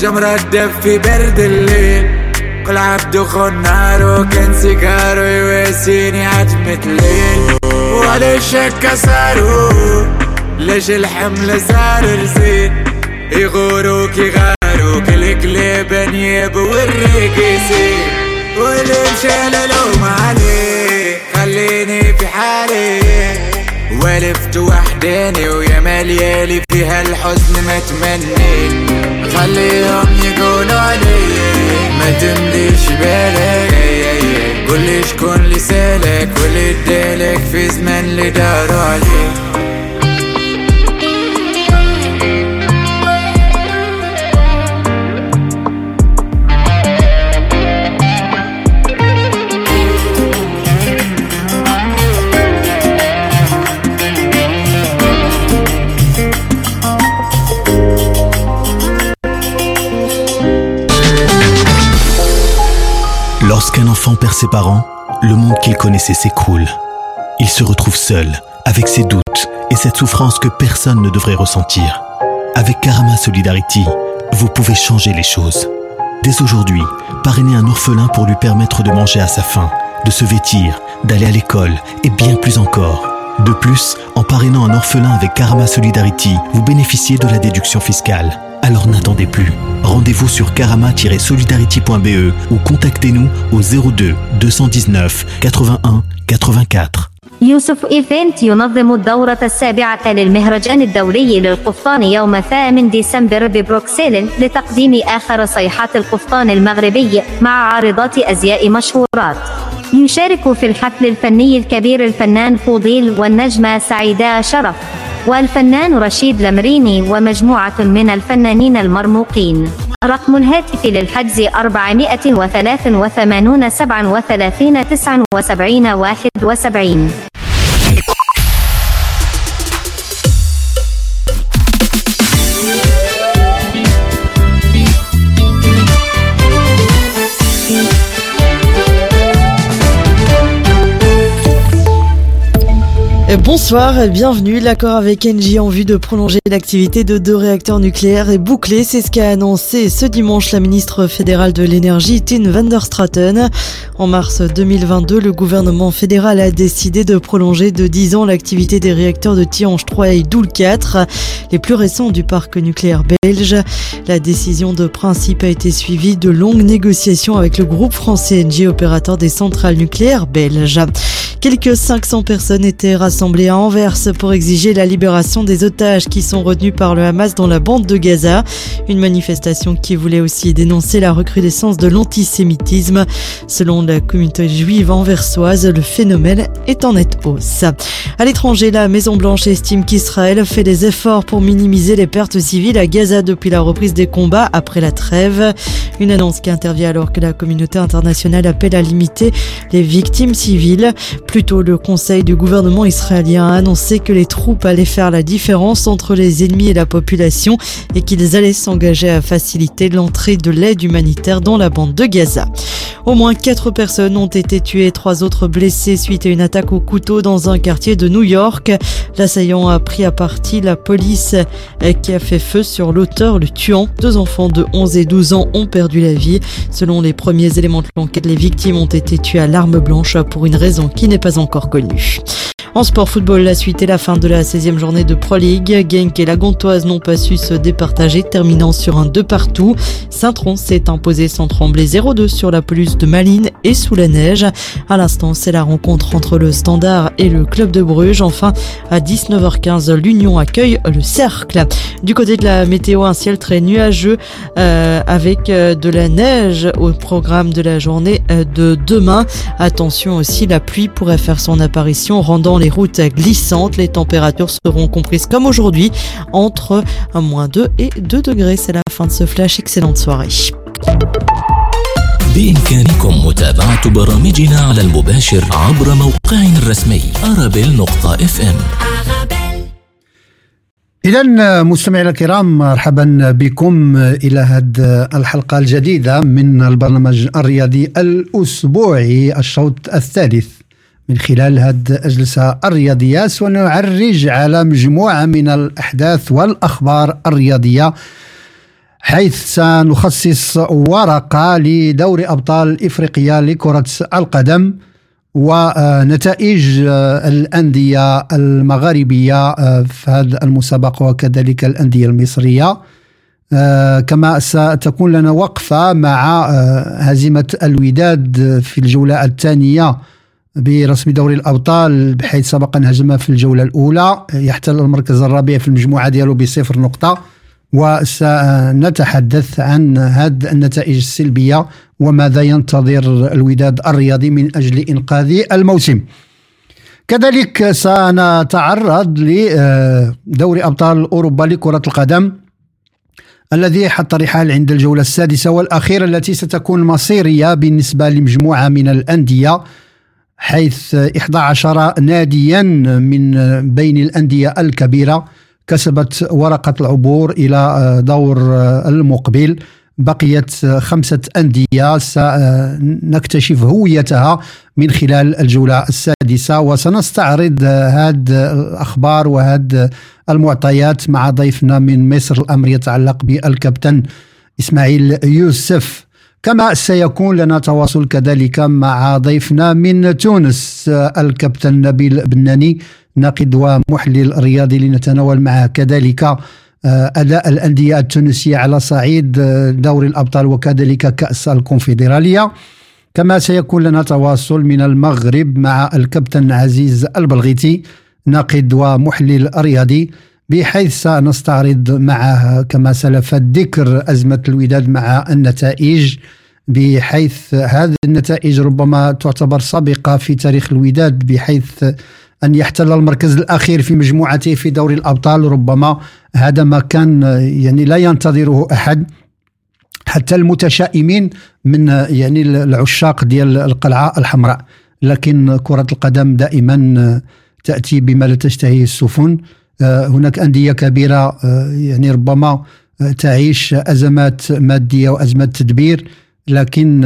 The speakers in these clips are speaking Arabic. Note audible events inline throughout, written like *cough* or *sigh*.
جمرة تدفي برد الليل. كل عبد خنار وكان سيجارو يواسيني عتمة ليل ولا شك صاروا ليش الحمل صار رزين. يغوروك يغاروك الكليب نيب والريق يسير واللي مشى لوم عليه خليني في حالي. ولفت وحداني ويا مليالي فيها الحزن متمني خليهم يقولوا علي ما تمليش بالك. قولي شكون اللي سألك واللي ادالك في زمن اللي داروا عليه. Lorsqu'un enfant perd ses parents, le monde qu'il connaissait s'écroule. Il se retrouve seul, avec ses doutes et cette souffrance que personne ne devrait ressentir. Avec Karama Solidarity, vous pouvez changer les choses. Dès aujourd'hui, parrainez un orphelin pour lui permettre de manger à sa faim, de se vêtir, d'aller à l'école et bien plus encore. De plus, en parrainant un orphelin avec Karama Solidarity, vous bénéficiez de la déduction fiscale. Alors n'attendez plus. Rendez-vous sur karama-solidarity.be ou contactez-nous au 02 219 81 84. يوسف إيفنت ينظم الدورة السابعة للمهرجان الدولي للقفطان يوم 8 ديسمبر ببروكسل لتقديم آخر صيحات القفطان المغربي مع عارضات أزياء مشهورات يشارك في الحفل الفني الكبير الفنان فوضيل والنجمة سعيدة شرف والفنان رشيد لمريني ومجموعة من الفنانين المرموقين. رقم الهاتف للحجز 483 37 79 71 Bonsoir et bienvenue. L'accord avec Engie en vue de prolonger l'activité de deux réacteurs nucléaires est bouclé. C'est ce qu'a annoncé ce dimanche la ministre fédérale de l'énergie, Tine van der Straten. En mars 2022, le gouvernement fédéral a décidé de prolonger de 10 ans l'activité des réacteurs de Tihange 3 et Doul 4, les plus récents du parc nucléaire belge. La décision de principe a été suivie de longues négociations avec le groupe français Engie, opérateur des centrales nucléaires belges. Quelques 500 personnes étaient rassemblées à Anvers pour exiger la libération des otages qui sont retenus par le Hamas dans la bande de Gaza. Une manifestation qui voulait aussi dénoncer la recrudescence de l'antisémitisme. Selon la communauté juive anversoise, le phénomène est en nette hausse. À l'étranger, la Maison-Blanche estime qu'Israël fait des efforts pour minimiser les pertes civiles à Gaza depuis la reprise des combats après la trêve. Une annonce qui intervient alors que la communauté internationale appelle à limiter les victimes civiles. Plus tôt, le Conseil du gouvernement israélien a annoncé que les troupes allaient faire la différence entre les ennemis et la population et qu'ils allaient s'engager à faciliter l'entrée de l'aide humanitaire dans la bande de Gaza. Au moins quatre personnes ont été tuées et trois autres blessées suite à une attaque au couteau dans un quartier de New York. L'assaillant a pris à partie la police qui a fait feu sur l'auteur, le tuant. Deux enfants de 11 et 12 ans ont perdu la vie. Selon les premiers éléments de l'enquête, les victimes ont été tuées à l'arme blanche pour une raison qui n'est pas encore connue. En sport football, la suite et la fin de la 16e journée de Pro League. Genk et la Gantoise n'ont pas su se départager, terminant sur un 2 partout. Saint-Tron s'est imposé sans trembler 0-2 sur la pelouse de Malines et sous la neige. À l'instant, c'est la rencontre entre le Standard et le club de Bruges. Enfin, à 19h15, l'Union accueille le Cercle. Du côté de la météo, un ciel très nuageux euh, avec euh, de la neige au programme de la journée euh, de demain. Attention aussi, la pluie pourrait faire son apparition, rendant les routes glissantes. Les températures seront comprises comme aujourd'hui entre moins 2 et 2 degrés. C'est la fin de ce flash. Excellente soirée. بإمكانكم متابعة برامجنا على المباشر عبر موقعنا الرسمي أرابيل.fm إذا مستمعينا الكرام مرحبا بكم إلى هذه الحلقة الجديدة من البرنامج الرياضي الأسبوعي الشوط الثالث من خلال هذه الجلسة الرياضية سنعرج على مجموعة من الأحداث والأخبار الرياضية حيث سنخصص ورقة لدور أبطال إفريقيا لكرة القدم ونتائج الأندية المغاربية في هذه المسابقة وكذلك الأندية المصرية. كما ستكون لنا وقفة مع هزيمة الوداد في الجولة الثانية برسم دوري الأبطال بحيث سبق أن هزم في الجولة الأولى يحتل المركز الرابع في المجموعة ديالو بصفر نقطة. وسنتحدث عن هذه النتائج السلبية وماذا ينتظر الوداد الرياضي من أجل إنقاذ الموسم. كذلك سنتعرض لدوري أبطال أوروبا لكرة القدم الذي حط رحال عند الجولة السادسة والأخيرة التي ستكون مصيرية بالنسبة لمجموعة من الأندية. حيث 11 ناديا من بين الأندية الكبيرة كسبت ورقة العبور إلى دور المقبل. بقيت خمسة أندية سنكتشف هويتها من خلال الجولة السادسة وسنستعرض هذه الأخبار وهذه المعطيات مع ضيفنا من مصر الأمر يتعلق بالكابتن إسماعيل يوسف. كما سيكون لنا تواصل كذلك مع ضيفنا من تونس الكابتن نبيل بناني ناقد ومحلل رياضي لنتناول معه كذلك آه، أداء الأندية التونسية على صعيد آه، دوري الأبطال وكذلك كأس الكونفدرالية. كما سيكون لنا تواصل من المغرب مع الكابتن عزيز البلغيتي ناقد ومحلل رياضي. بحيث سنستعرض معه كما سلف الذكر أزمة الوداد مع النتائج بحيث هذه النتائج ربما تعتبر سابقة في تاريخ الوداد بحيث أن يحتل المركز الأخير في مجموعته في دوري الأبطال. ربما هذا ما كان يعني لا ينتظره أحد حتى المتشائمين من يعني العشاق ديال القلعة الحمراء. لكن كرة القدم دائما تأتي بما لا تشتهيه السفن. هناك أندية كبيرة يعني ربما تعيش أزمات مادية وأزمات تدبير لكن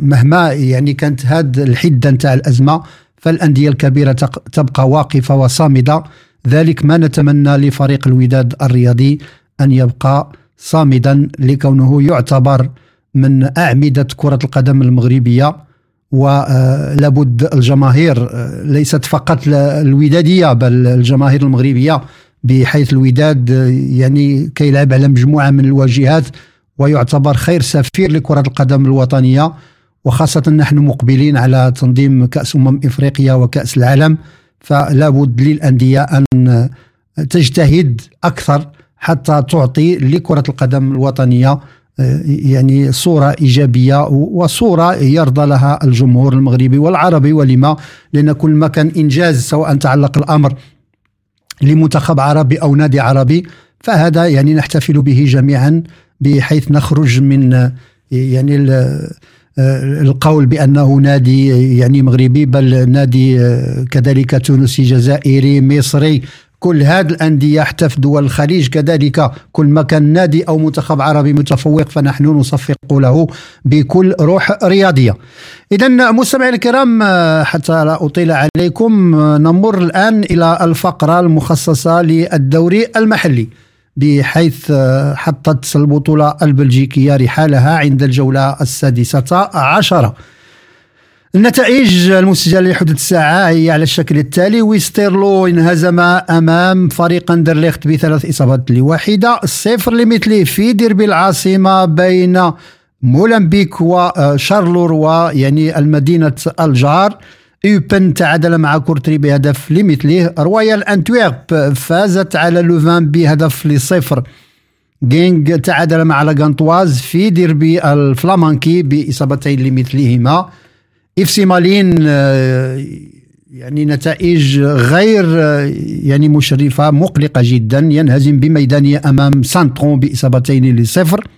مهما يعني كانت هذه الحدة نتاع الأزمة فالأندية الكبيرة تبقى واقفة وصامدة. ذلك ما نتمنى لفريق الوداد الرياضي أن يبقى صامدا لكونه يعتبر من أعمدة كرة القدم المغربية. ولابد الجماهير ليست فقط الودادية بل الجماهير المغربية بحيث الوداد يعني كيلعب على مجموعة من الواجهات ويعتبر خير سفير لكرة القدم الوطنية. وخاصة نحن مقبلين على تنظيم كأس أمم إفريقيا وكأس العالم. فلا بد للأندية أن تجتهد أكثر حتى تعطي لكرة القدم الوطنية يعني صورة إيجابية وصورة يرضى لها الجمهور المغربي والعربي ولما؟ لأن كل ما كان إنجاز سواء تعلق الأمر لمنتخب عربي أو نادي عربي فهذا يعني نحتفل به جميعا بحيث نخرج من يعني آه، القول بأنه نادي يعني مغربي بل نادي آه، كذلك تونسي جزائري مصري كل هذه الأندية حتى في دول الخليج كذلك كل ما كان نادي أو منتخب عربي متفوق فنحن نصفق له بكل روح رياضية. إذا مستمعينا الكرام حتى لا أطيل عليكم نمر الآن إلى الفقرة المخصصة للدوري المحلي بحيث حطت البطولة البلجيكية رحالها عند الجولة السادسة عشرة. النتائج المسجلة لحدود الساعة هي على الشكل التالي. ويستيرلو انهزم أمام فريق أندرليخت بثلاث إصابات لواحدة صفر لمثله في ديربي العاصمة بين مولمبيك وشارلوروا ويعني المدينة الجار. يوبن تعادل مع كورتري بهدف لمثله. رويال أنتويرب فازت على لوفان بهدف لصفر. جينغ تعادل مع لاغانتواز في ديربي الفلامانكي بإصابتين لمثلهما. FC مالين آه، يعني نتائج غير آه، يعني مشرفة مقلقة جدا ينهزم بميدانية أمام سانترون بإصابتين لصفر.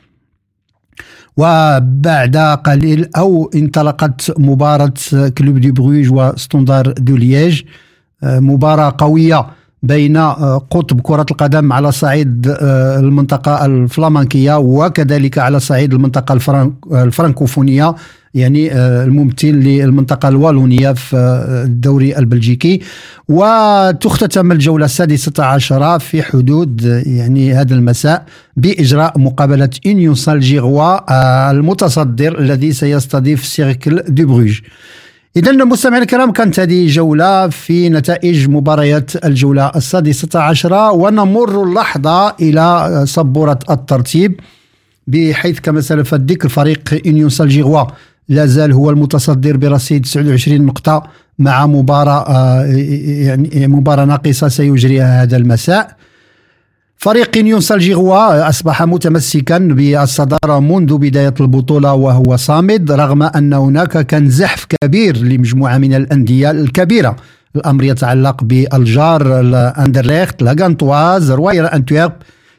وبعد قليل أو انطلقت مباراة كلوب دي بروج وستوندار دو ليج مباراة قوية. بين قطب كرة القدم على صعيد المنطقة الفلامنكية وكذلك على صعيد المنطقة الفرنكوفونية يعني آه، الممثل للمنطقة الوالونية في آه، الدوري البلجيكي. وتختتم الجولة السادسة عشرة في حدود آه، يعني هذا المساء بإجراء مقابلة Union Saint-Gilloise المتصدر الذي سيستضيف سيركل دو بروج. إذا مستمعينا الكرام كانت هذه جولة في نتائج مباريات الجولة السادسة عشرة ونمر اللحظة إلى سبورة الترتيب بحيث كما سلف الذكر فريق Union Saint-Gilloise لا زال هو المتصدر برصيد 29 نقطة مع مباراة آه، يعني مباراة ناقصة سيجريها هذا المساء. فريق Union Saint-Gilloise أصبح متمسكا بالصدارة منذ بداية البطولة وهو صامد رغم أن هناك كان زحف كبير لمجموعة من الأندية الكبيرة. الأمر يتعلق بالجار الأندرليخت لاغانتواز رويال أنتويرب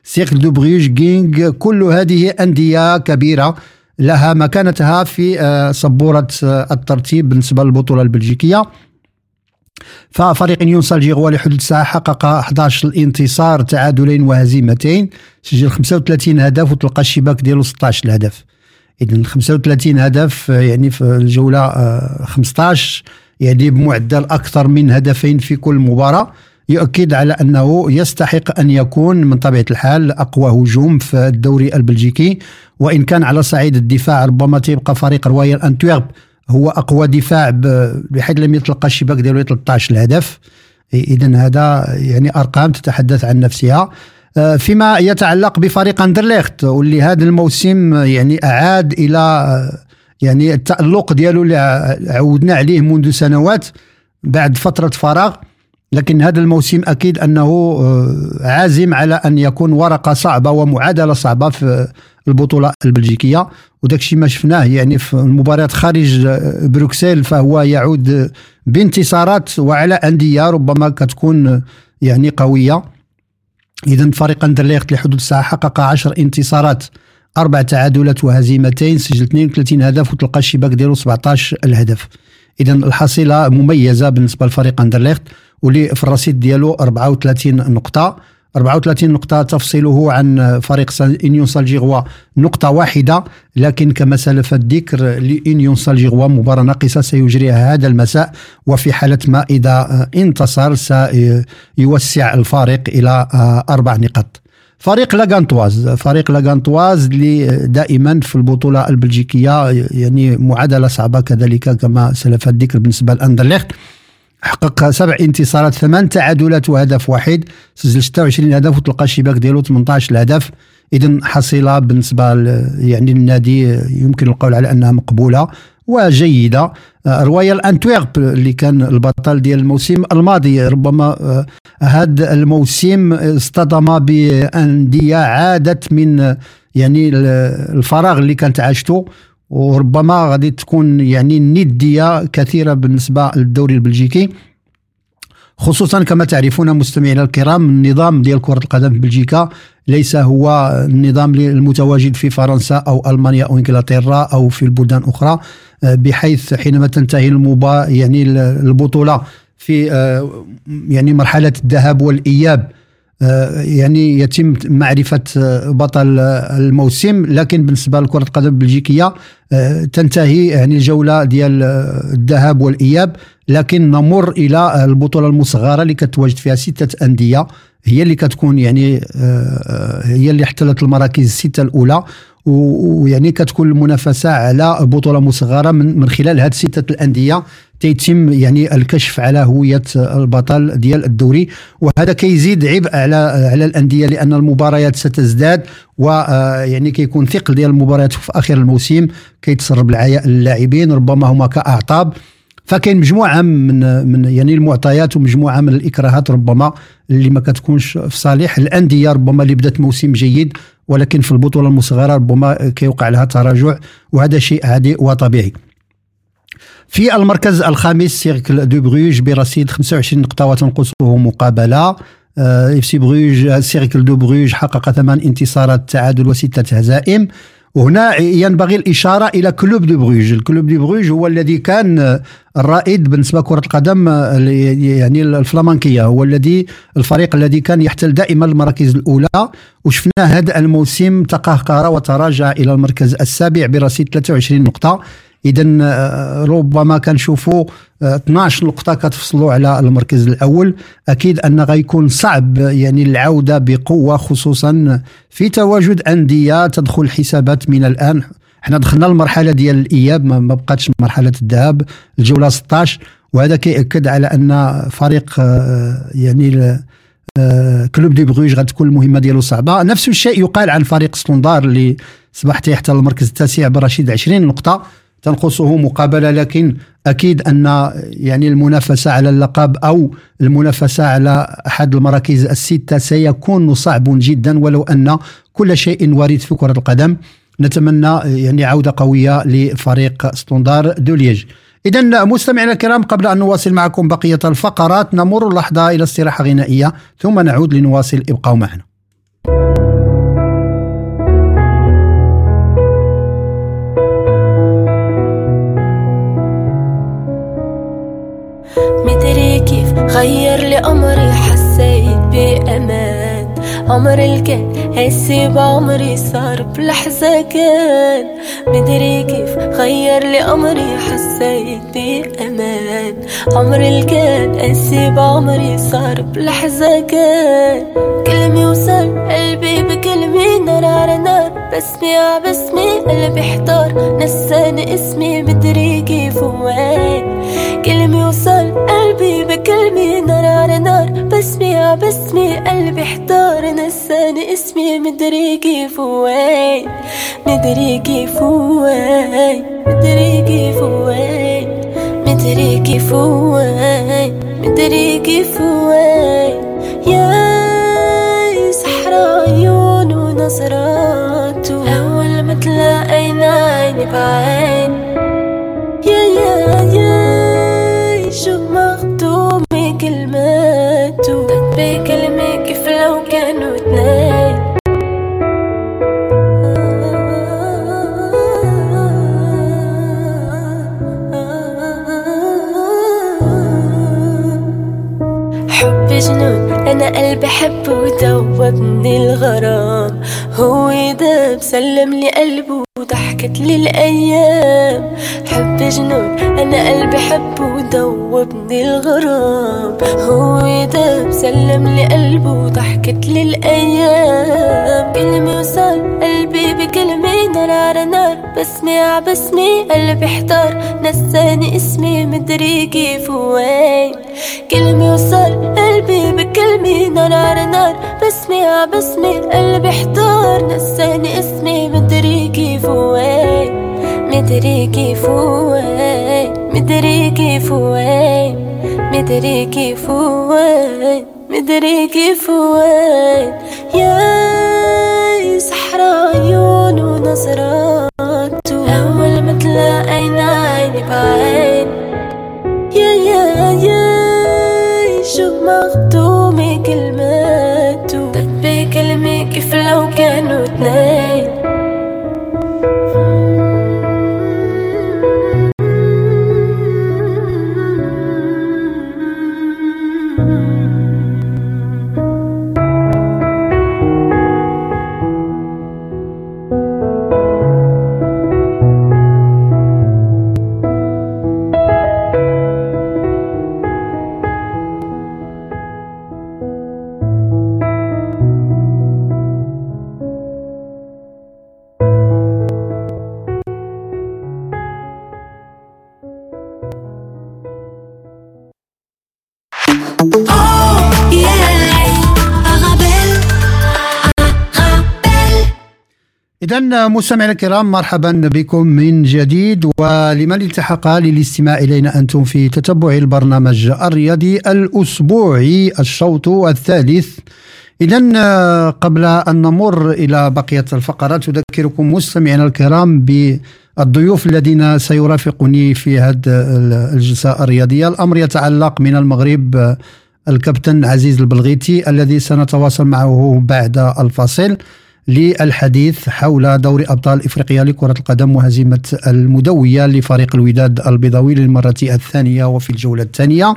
سيركل دو بروج جينغ كل هذه أندية كبيرة لها مكانتها في آه، سبورة آه، الترتيب بالنسبة للبطولة البلجيكية. ففريق نيون سالجيغوا لحدود الساعة حقق 11 انتصار تعادلين وهزيمتين. سجل 35 هدف وتلقى الشباك ديالو 16 هدف اذا 35 هدف آه، يعني في الجولة 15 يعني بمعدل أكثر من هدفين في كل مباراة. يؤكد على أنه يستحق أن يكون من طبيعة الحال أقوى هجوم في الدوري البلجيكي. وإن كان على صعيد الدفاع ربما تيبقى فريق رويال أنتويرب هو أقوى دفاع بحيث لم يتلقى الشباك ديالو 13 الهدف. إذا هذا يعني أرقام تتحدث عن نفسها. آه، فيما يتعلق بفريق أندرليخت واللي هذا الموسم يعني أعاد إلى يعني التألق ديالو اللي عودنا عليه منذ سنوات بعد فترة فراغ. لكن هذا الموسم أكيد أنه آه، عازم على أن يكون ورقة صعبة ومعادلة صعبة في البطولة البلجيكية. وداك الشيء ما شفناه يعني في المباريات خارج بروكسل فهو يعود بانتصارات وعلى أندية ربما كتكون يعني قوية. اذا فريق اندرليخت لحدود الساعة حقق 10 انتصارات أربع تعادلات وهزيمتين سجل 32 هدف وتلقى الشباك ديالو 17 الهدف. اذا الحصيلة مميزة بالنسبة لفريق اندرليخت واللي في الرصيد ديالو 34 نقطة. 34 نقطة تفصله عن فريق إنيون سالجيغوا. نقطة واحدة لكن كما سلف الذكر لإنيون سالجيغوا مباراة ناقصة سيجريها هذا المساء وفي حالة ما إذا انتصر سيوسع الفارق إلى أربع نقاط. فريق لاغانتواز فريق لاغانتواز اللي دائما في البطولة البلجيكية يعني معادلة صعبة كذلك كما سلف الذكر بالنسبة لأندرليخت. حقق سبع انتصارات ثمان تعادلات وهدف واحد. سجل 26 هدف وتلقى الشباك ديالو 18 الهدف. اذا حصيلة بالنسبة يعني النادي يمكن القول على أنها مقبولة وجيدة. رويال انتويرب اللي كان البطل ديال الموسم الماضي. ربما آه، هذا الموسم اصطدم بأندية عادت من يعني الفراغ اللي كانت عاشته. وربما غادي تكون يعني ندية كثيرة بالنسبة للدوري البلجيكي خصوصا كما تعرفون مستمعينا الكرام النظام ديال كرة القدم في بلجيكا ليس هو النظام المتواجد في فرنسا أو ألمانيا أو إنجلترا أو في البلدان أخرى بحيث حينما تنتهي المبا يعني البطولة في آه، يعني مرحلة الذهاب والإياب آه، يعني يتم معرفة آه، بطل آه، الموسم. لكن بالنسبة لكرة القدم البلجيكية تنتهي يعني الجولة ديال الذهاب والإياب. لكن نمر إلى البطولة المصغرة اللي كتواجد فيها ستة أندية. هي اللي كتكون يعني هي اللي احتلت المراكز الستة الأولى. ويعني كتكون المنافسة على بطولة مصغرة من, من خلال هذه ستة الأندية. تيتم يعني الكشف على هوية البطل ديال الدوري. وهذا كيزيد عبء على على الأندية لأن المباريات ستزداد ويعني كيكون ثقل ديال المباريات في آخر الموسم. كيتسرب اللاعبين ربما هما كأعطاب. فكاين مجموعة من من يعني المعطيات ومجموعة من الإكراهات ربما اللي ما كتكونش في صالح. الأندية ربما اللي بدات موسم جيد ولكن في البطولة المصغرة ربما كيوقع لها تراجع وهذا شيء عادي وطبيعي. في المركز الخامس سيركل دو بروج برصيد 25 نقطة وتنقصه مقابلة. FC بروج سيركل دو بروج حقق ثمان انتصارات تعادل وستة هزائم. وهنا ينبغي الإشارة إلى كلوب دي بروج. الكلوب دي بروج هو الذي كان الرائد بالنسبة لكرة القدم يعني الفلامنكية. هو الذي الفريق الذي كان يحتل دائما المراكز الأولى. وشفنا هذا الموسم تقهقر وتراجع إلى المركز السابع برصيد 23 نقطة. اذا آه، ربما كنشوفوا 12 آه، نقطة كتفصلوا على المركز الأول. أكيد أن غيكون صعب يعني العودة بقوة خصوصا في تواجد أندية تدخل حسابات من الآن. إحنا دخلنا المرحلة ديال الإياب ما بقاتش مرحلة الذهاب. الجولة 16 وهذا كيأكد على أن فريق آه، يعني كلوب دي بروج غتكون المهمة ديالو صعبة. نفس الشيء يقال عن فريق سلوندار اللي صبح تحت المركز التاسع برشيد 20 نقطة. تنقصه مقابلة لكن أكيد أن يعني المنافسة على اللقب أو المنافسة على أحد المراكز الستة سيكون صعب جدا ولو أن كل شيء وارد في كرة القدم. نتمنى يعني عودة قوية لفريق ستوندار دوليج إذا مستمعينا الكرام قبل أن نواصل معكم بقية الفقرات نمر لحظة إلى استراحة غنائية ثم نعود لنواصل ابقوا معنا. غير لي أمري حسيت بأمان. عمر الكان هسي بعمري صار بلحظة كان. مدري كيف غير لي أمري حسيت بأمان عمر الكان هسي بعمري صار بلحظة كان. كلمة وصل قلبي بكلمة نار على نار بسمي ع بسمي قلبي احتار نساني اسمي. مدري كيف وين؟ كلمة وصل قلبي بكلمة نار على نار بسمي ع بسمي قلبي احتار نساني اسمي مدري كيف وين؟ مدري كيف وين؟ مدري كيف وين؟ مدري كيف وين؟ مدري كيف وين؟ يا سحر عيون ونظرات أول ما تلاقينا عيني بعين. يا يا يا شو مخدومي كلماته سلم لي قلبه وضحكت لي الأيام. حب جنون أنا قلبي حب ودوبني الغرام. هو داب سلم لي قلبه وضحكت لي الأيام. كلمة وصل قلبي بكلمة نار على نار. بسمي ع بسمي قلبي احتار. نساني اسمي مدري كيف وين كلمة وصل قلبي بكلمة نار على نار. بسمي ع بسمي قلبي احتار. نساني اسمي كيف وين مدري كيف وين مدري كيف وين مدري كيف وين مدري كيف وين يا سحر عيون ونظرات أول ما تلاقينا عيني بعين يا يا يا شو مخدومي كلماته بكلمة كيف لو كانوا اتنين إذا مستمعينا الكرام مرحبا بكم من جديد ولمن التحق للاستماع إلينا أنتم في تتبع البرنامج الرياضي الأسبوعي الشوط الثالث. إذا قبل أن نمر إلى بقية الفقرات أذكركم مستمعينا الكرام بالضيوف الذين سيرافقني في هذه الجلسة الرياضية. الأمر يتعلق من المغرب الكابتن عزيز البلغيتي الذي سنتواصل معه بعد الفاصل. للحديث حول دور أبطال إفريقيا لكرة القدم وهزيمة المدوية لفريق الوداد البيضاوي للمرة الثانية وفي الجولة الثانية.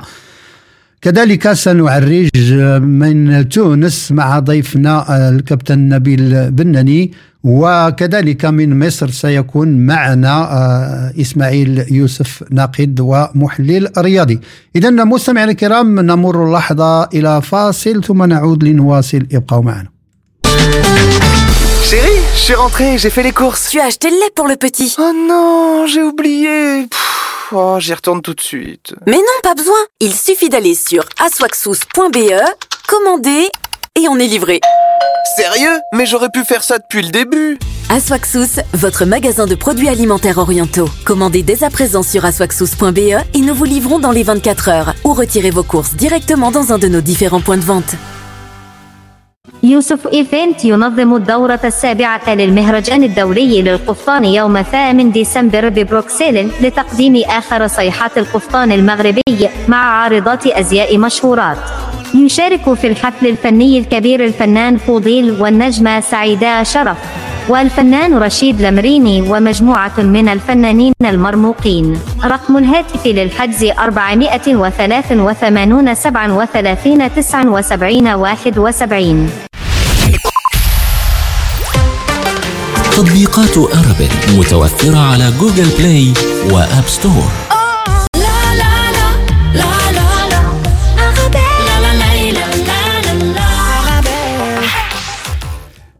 كذلك سنعرج من تونس مع ضيفنا الكابتن نبيل بنني وكذلك من مصر سيكون معنا آه، إسماعيل يوسف ناقد ومحلل رياضي. اذا مستمعينا الكرام نمر لحظه إلى فاصل ثم نعود لنواصل. ابقوا معنا. Chérie, je suis rentré, j'ai fait les courses. Tu as acheté le lait pour le petit. Oh non, j'ai oublié. Pff, oh, j'y retourne tout de suite. Mais non, pas besoin. Il suffit d'aller sur aswaxous.be, commander et on est livré. Sérieux? Mais j'aurais pu faire ça depuis le début. Aswaxous, votre magasin de produits alimentaires orientaux. Commandez dès à présent sur aswaxous.be et nous vous livrons dans les 24 heures ou retirez vos courses directement dans un de nos différents points de vente. يوسف Event ينظم الدورة السابعة للمهرجان الدولي للقفطان يوم 8 ديسمبر ببروكسل لتقديم آخر صيحات القفطان المغربي مع عارضات أزياء مشهورات. يشارك في الحفل الفني الكبير الفنان فوضيل والنجمة سعيدة شرف. والفنان رشيد لمريني ومجموعة من الفنانين المرموقين. رقم الهاتف للحجز 483 37 79 71 تطبيقات أرابيل متوفرة على Google Play و App Store.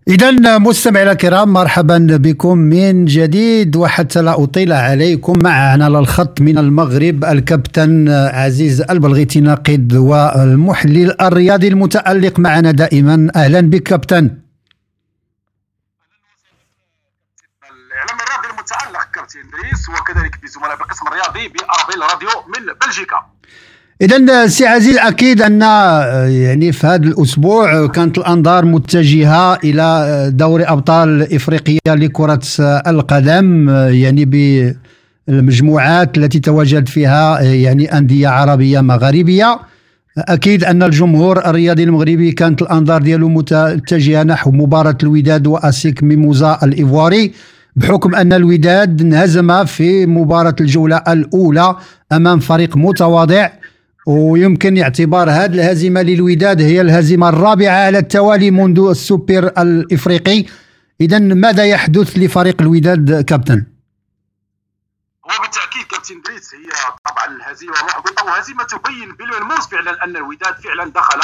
إذا مستمعينا الكرام مرحبا بكم من جديد وحتى لا أطيل عليكم. معنا على الخط من المغرب الكابتن عزيز البلغيتي ناقد والمحلل الرياضي المتألق. معنا دائما. أهلا بك كابتن. الاعلام الرياضي المتألق كابتن إدريس وكذلك بالزملاء بالقسم الرياضي بارابيل راديو من بلجيكا. اذا سي عزيز أكيد أن آه، يعني في هذا الأسبوع كانت الأنظار متجهة إلى آه، دوري أبطال إفريقيا لكرة القدم آه، يعني بالمجموعات التي تواجد فيها يعني أندية عربية مغاربيه أكيد أن الجمهور الرياضي المغربي كانت الأنظار ديالو متجهة نحو مباراة الوداد وأسيك ميموزا الإيفواري بحكم أن الوداد انهزم في مباراة الجولة الأولى أمام فريق متواضع. ويمكن اعتبار هذه الهزيمة للوداد هي الهزيمة الرابعة على التوالي منذ السوبر الإفريقي. اذا ماذا يحدث لفريق الوداد كابتن؟ هو بالتاكيد كابتن دريس هي طبعا الهزيمة محبطه وهزيمة تبين بالملموس فعلا أن الوداد فعلا دخل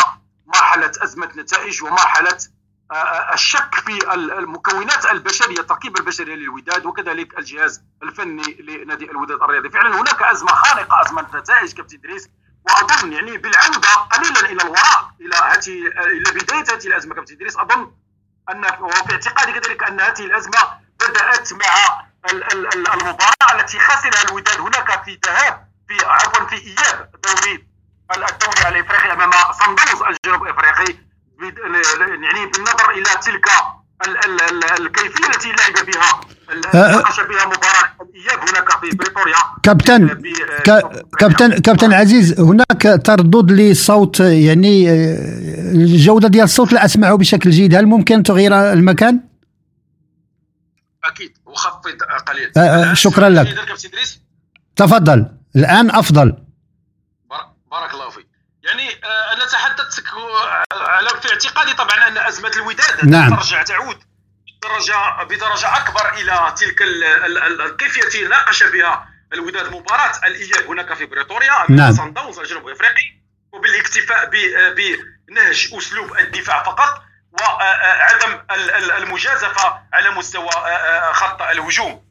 مرحلة أزمة نتائج ومرحلة آه، آه، الشك في المكونات البشرية التركيبة البشرية للوداد وكذلك الجهاز الفني لنادي الوداد الرياضي. فعلا هناك أزمة خانقه أزمة نتائج كابتن دريس. واظن يعني بالعودة قليلا إلى الوراء إلى هذه إلى بداية هذه الأزمة. كابتن إدريس أظن أن وفي اعتقادي كذلك أن هذه الأزمة بدأت مع المباراة التي خسرها الوداد هناك في ذهاب في عفوا في إياب دوري الدوري الإفريقي أمام صندوز الجنوب الإفريقي يعني بالنظر إلى تلك الكيفية التي لعب بها ناقش بها مباراة الاياب هناك في بريطوريا كابتن كابتن كابتن عزيز هناك تردد لصوت يعني الجودة ديال الصوت لا أسمعه بشكل جيد. هل ممكن تغيير المكان؟ أكيد. وخفض قليل. آه شكرا لك. تفضل. الآن أفضل بارك الله فيك يعني آه، أنا تحدثت على في اعتقادي طبعا أن أزمة الوداد نعم. ترجع تعود بدرجه بدرجة أكبر إلى تلك الكيفية التي ناقش بها الوداد مباراة الإياب هناك في بريطوريا نعم. صن داونز الجنوب إفريقي وبالاكتفاء بنهج أسلوب الدفاع فقط وعدم المجازفة على مستوى خط الهجوم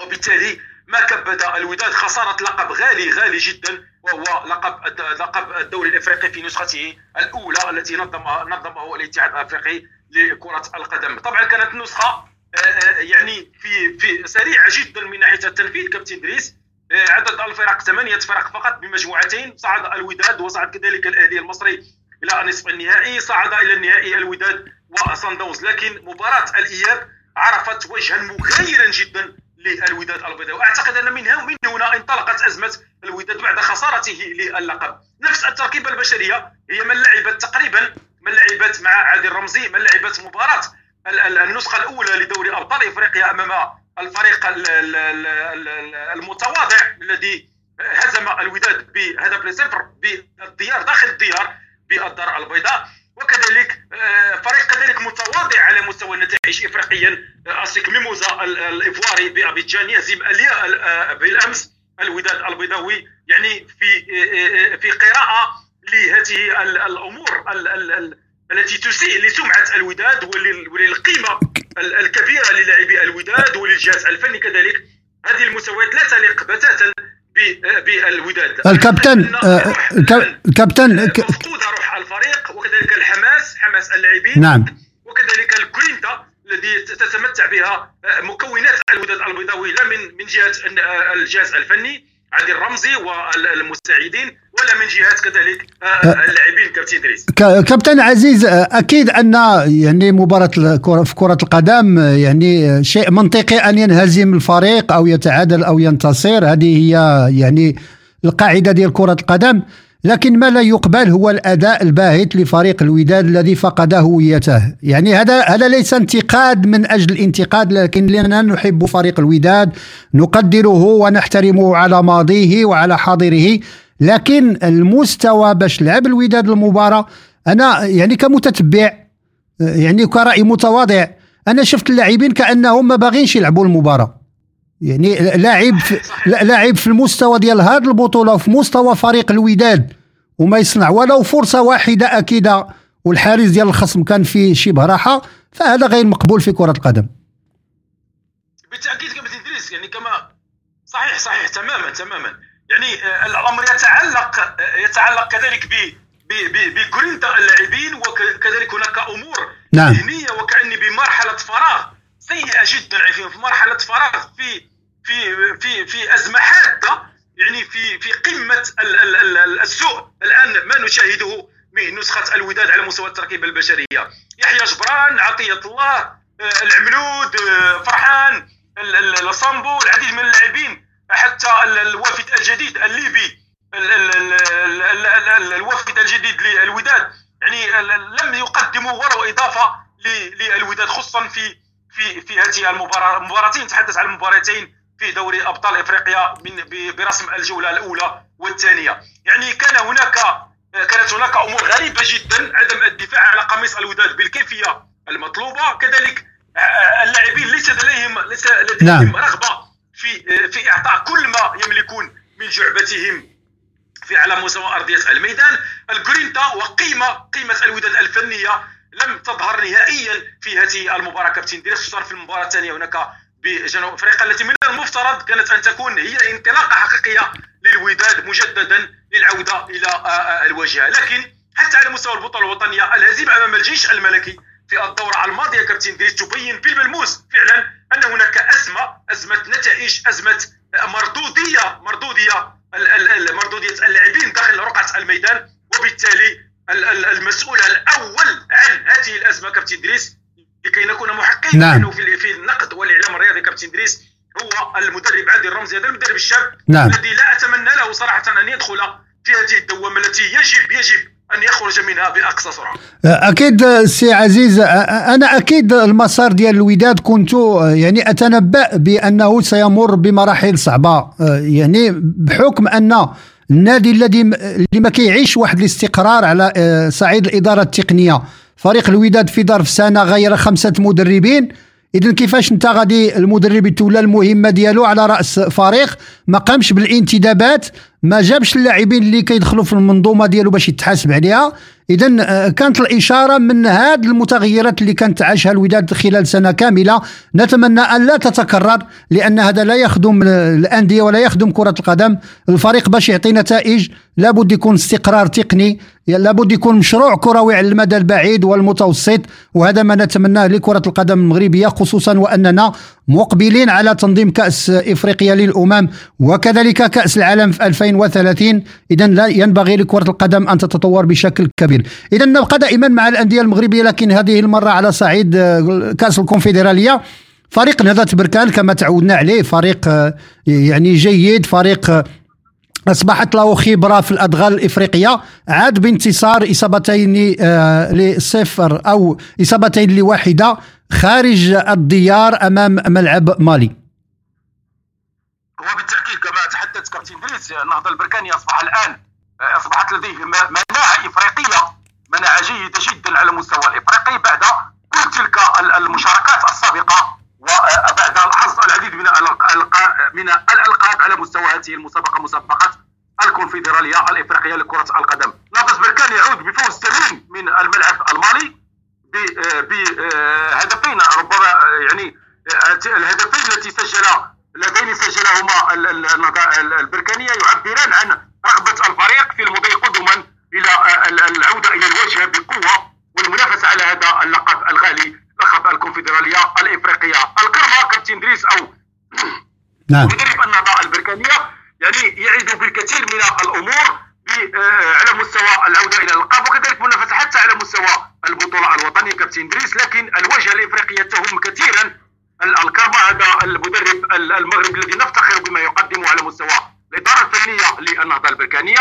وبالتالي ما كبد الوداد خسارة لقب غالي غالي جدا وهو لقب لقب الدوري الإفريقي في نسخته الأولى التي نظم نظمه الاتحاد الأفريقي لكرة القدم. طبعا كانت نسخه آه، آه، يعني في في سريعه جدا من ناحية التنفيذ كابتن دريس آه، عدد الفرق ثمانية فرق فقط بمجموعتين. صعد الوداد وصعد كذلك الأهلي المصري إلى نصف النهائي صعد إلى النهائي الوداد وصن داونز لكن مباراة الإياب عرفت وجها مغايرا جدا للوداد البيضاوي. وأعتقد أن من هنا انطلقت أزمة الوداد بعد خسارته للقب نفس التركيبة البشرية هي من لعبت تقريبا من لعبت مع عادل رمزي من لعبت مباراة النسخة الأولى لدوري أبطال إفريقيا أمام الفريق المتواضع الذي هزم الوداد بهدف لصفر بالديار داخل الديار بالدار البيضاء. وكذلك آه، فريق كذلك متواضع على مستوى النتائج افريقيا. اسيك ميموزا الافواري بأبيجان يهزم آه، بالأمس. الوداد البيضاوي يعني في آه، في قراءة لهذه الأمور التي تسيء لسمعة الوداد وللقيمة الكبيرة للاعبي الوداد وللجهاز الفني كذلك. هذه المستويات لا تليق بتاتا بالوداد الكابتن الكابتن مفقودة روح الفريق وكذلك الحماس حماس اللاعبين. نعم. وكذلك الجرينتا الذي تتمتع بها مكونات الوداد البيضاوي لا من من جهة الجهاز الفني. عادل الرمزي والمساعدين ولا من جهات كذلك آه، آه، اللاعبين كابتن دريس كابتن عزيز أكيد أن يعني مباراة في كرة القدم يعني شيء منطقي أن ينهزم الفريق أو يتعادل أو ينتصر. هذه هي يعني القاعدة ديال كرة القدم. لكن ما لا يقبل هو الأداء الباهت لفريق الوداد الذي فقد هويته يعني هذا هذا ليس انتقاد من أجل الانتقاد لكن لاننا نحب فريق الوداد نقدره ونحترمه على ماضيه وعلى حاضره. لكن المستوى باش لعب الوداد المباراة أنا يعني كمتتبع يعني كرأي متواضع أنا شفت اللاعبين كأنهم ما باغينش يلعبوا المباراة. يعني لاعب في لاعب في المستوى ديال هذه البطولة وفي مستوى فريق الوداد وما يصنع ولو فرصة واحدة أكيدة والحارس ديال الخصم كان في شبه راحه فهذا غير مقبول في كرة القدم. بالتأكيد كما تدريس يعني كما صحيح صحيح تماما تماما. يعني آه، الأمر يتعلق آه، يتعلق كذلك ب بجرينتا اللاعبين وكذلك هناك أمور نعم. ذهنية وكأني بمرحلة فراغ. سيئه جدا في مرحله فراغ في في في في ازمه حاده يعني في في قمه السوء الان ما نشاهده من نسخه الوداد على مستوى التركيبه البشريه يحيى جبران عطيه الله آه، العملود آه، فرحان الصامبو العديد من اللاعبين حتى الوافد الجديد الليبي الوافد الجديد للوداد يعني لم يقدموا ولو اضافه للوداد خصوصا في في في هذه المباراة المباراتين نتحدث عن المباراتين في دوري أبطال إفريقيا من برسم الجولة الأولى والثانية. يعني كان هناك كانت هناك أمور غريبة جدا عدم الدفاع على قميص الوداد بالكيفية المطلوبة. كذلك اللاعبين ليس لديهم ليس لديهم نعم. رغبة في في إعطاء كل ما يملكون من جعبتهم في على مستوى أرضية الميدان. الجرينتا وقيمة قيمة الوداد الفنية لم تظهر نهائيا في هذه المباراة. كابتن ديريس خصوصا في المباراة الثانية هناك بجنوب أفريقيا التي من المفترض كانت أن تكون هي انطلاقة حقيقية للوداد مجددا للعودة إلى آه، آه، الواجهة. لكن حتى على مستوى البطولة الوطنية الهزيمه أمام الجيش الملكي في الدورة الماضية؟ كابتن دريس تبين بالملموس فعلا أن هناك أزمة أزمة نتائج أزمة مردودية مردودية مردودية اللاعبين داخل رقعة الميدان وبالتالي المسؤول الأول عن هذه الأزمة كابتن إدريس لكي نكون محقين نعم. في في النقد والإعلام الرياضي كابتن إدريس هو المدرب عادل الرمزي هذا المدرب الشاب نعم. الذي لا أتمنى له صراحة أن يدخل في هذه الدوامة التي يجب يجب أن يخرج منها بأقصى سرعة. أكيد سي عزيز أنا أكيد المسار ديال الوداد كنت يعني أتنبأ بأنه سيمر بمراحل صعبة يعني بحكم أن النادي الذي اللي ما كيعيش واحد الاستقرار على آه، صعيد الإدارة التقنية. فريق الوداد في ظرف سنة غير خمسة مدربين. اذا كيفاش أنت غادي المدرب تولى المهمة ديالو على رأس فريق؟ ما قامش بالانتدابات ما جابش اللاعبين اللي كيدخلوا في المنظومة ديالو باش يتحاسب عليها. اذا آه، كانت الإشارة من هذه المتغيرات اللي كانت تعيشها الوداد خلال سنة كاملة. نتمنى أن لا تتكرر لأن هذا لا يخدم الأندية ولا يخدم كرة القدم. الفريق باش يعطي نتائج لابد يكون استقرار تقني لابد يكون مشروع كروي على المدى البعيد والمتوسط وهذا ما نتمناه لكرة القدم المغربية خصوصا وأننا مقبلين على تنظيم كأس إفريقيا للأمم وكذلك كأس العالم في 2030 اذا لا ينبغي لكرة القدم أن تتطور بشكل كبير. اذا نبقى دائما مع الأندية المغربية لكن هذه المرة على صعيد آه، كأس الكونفدرالية. فريق نهضة بركان كما تعودنا عليه فريق آه، يعني جيد فريق آه، أصبحت له خبرة في الأدغال الإفريقية. عاد بانتصار إصابتين لصفر أو إصابتين لواحدة خارج الديار أمام ملعب مالي. وبالتأكيد كما تحدث كابتن إدريس النهضه البركاني أصبح الآن أصبحت لديه مناعة إفريقية مناعة جيدة جدا على المستوى الإفريقي بعد كل تلك المشاركات السابقة. وبعد الحصد العديد من من الألقاب على مستوى هذه المسابقة مسابقة الكونفدرالية الإفريقية لكرة القدم. ناقص بركان يعود بفوز ثمين من الملعب المالي بهدفين ربما يعني الهدفين التي سجل اللذين سجلهما البركانية يعبران عن رغبة الفريق في المضي قدما إلى العودة إلى الواجهه بقوة والمنافسة على هذا اللقب الغالي لقب الكونفدرالية الإفريقية. القرمه كابتن دريس أو نعم. *clears throat* مدرب النهضة البركانيه يعني يعيد بالكثير من الأمور آه، على مستوى العودة إلى الالقاب وكذلك منافسة حتى على مستوى البطولة الوطنية كابتن دريس لكن الواجهه الافريقيه تهم كثيرا الكارما هذا المدرب المغربي الذي نفتخر بما يقدمه على مستوى الإدارة الفنية للنهضة البركانيه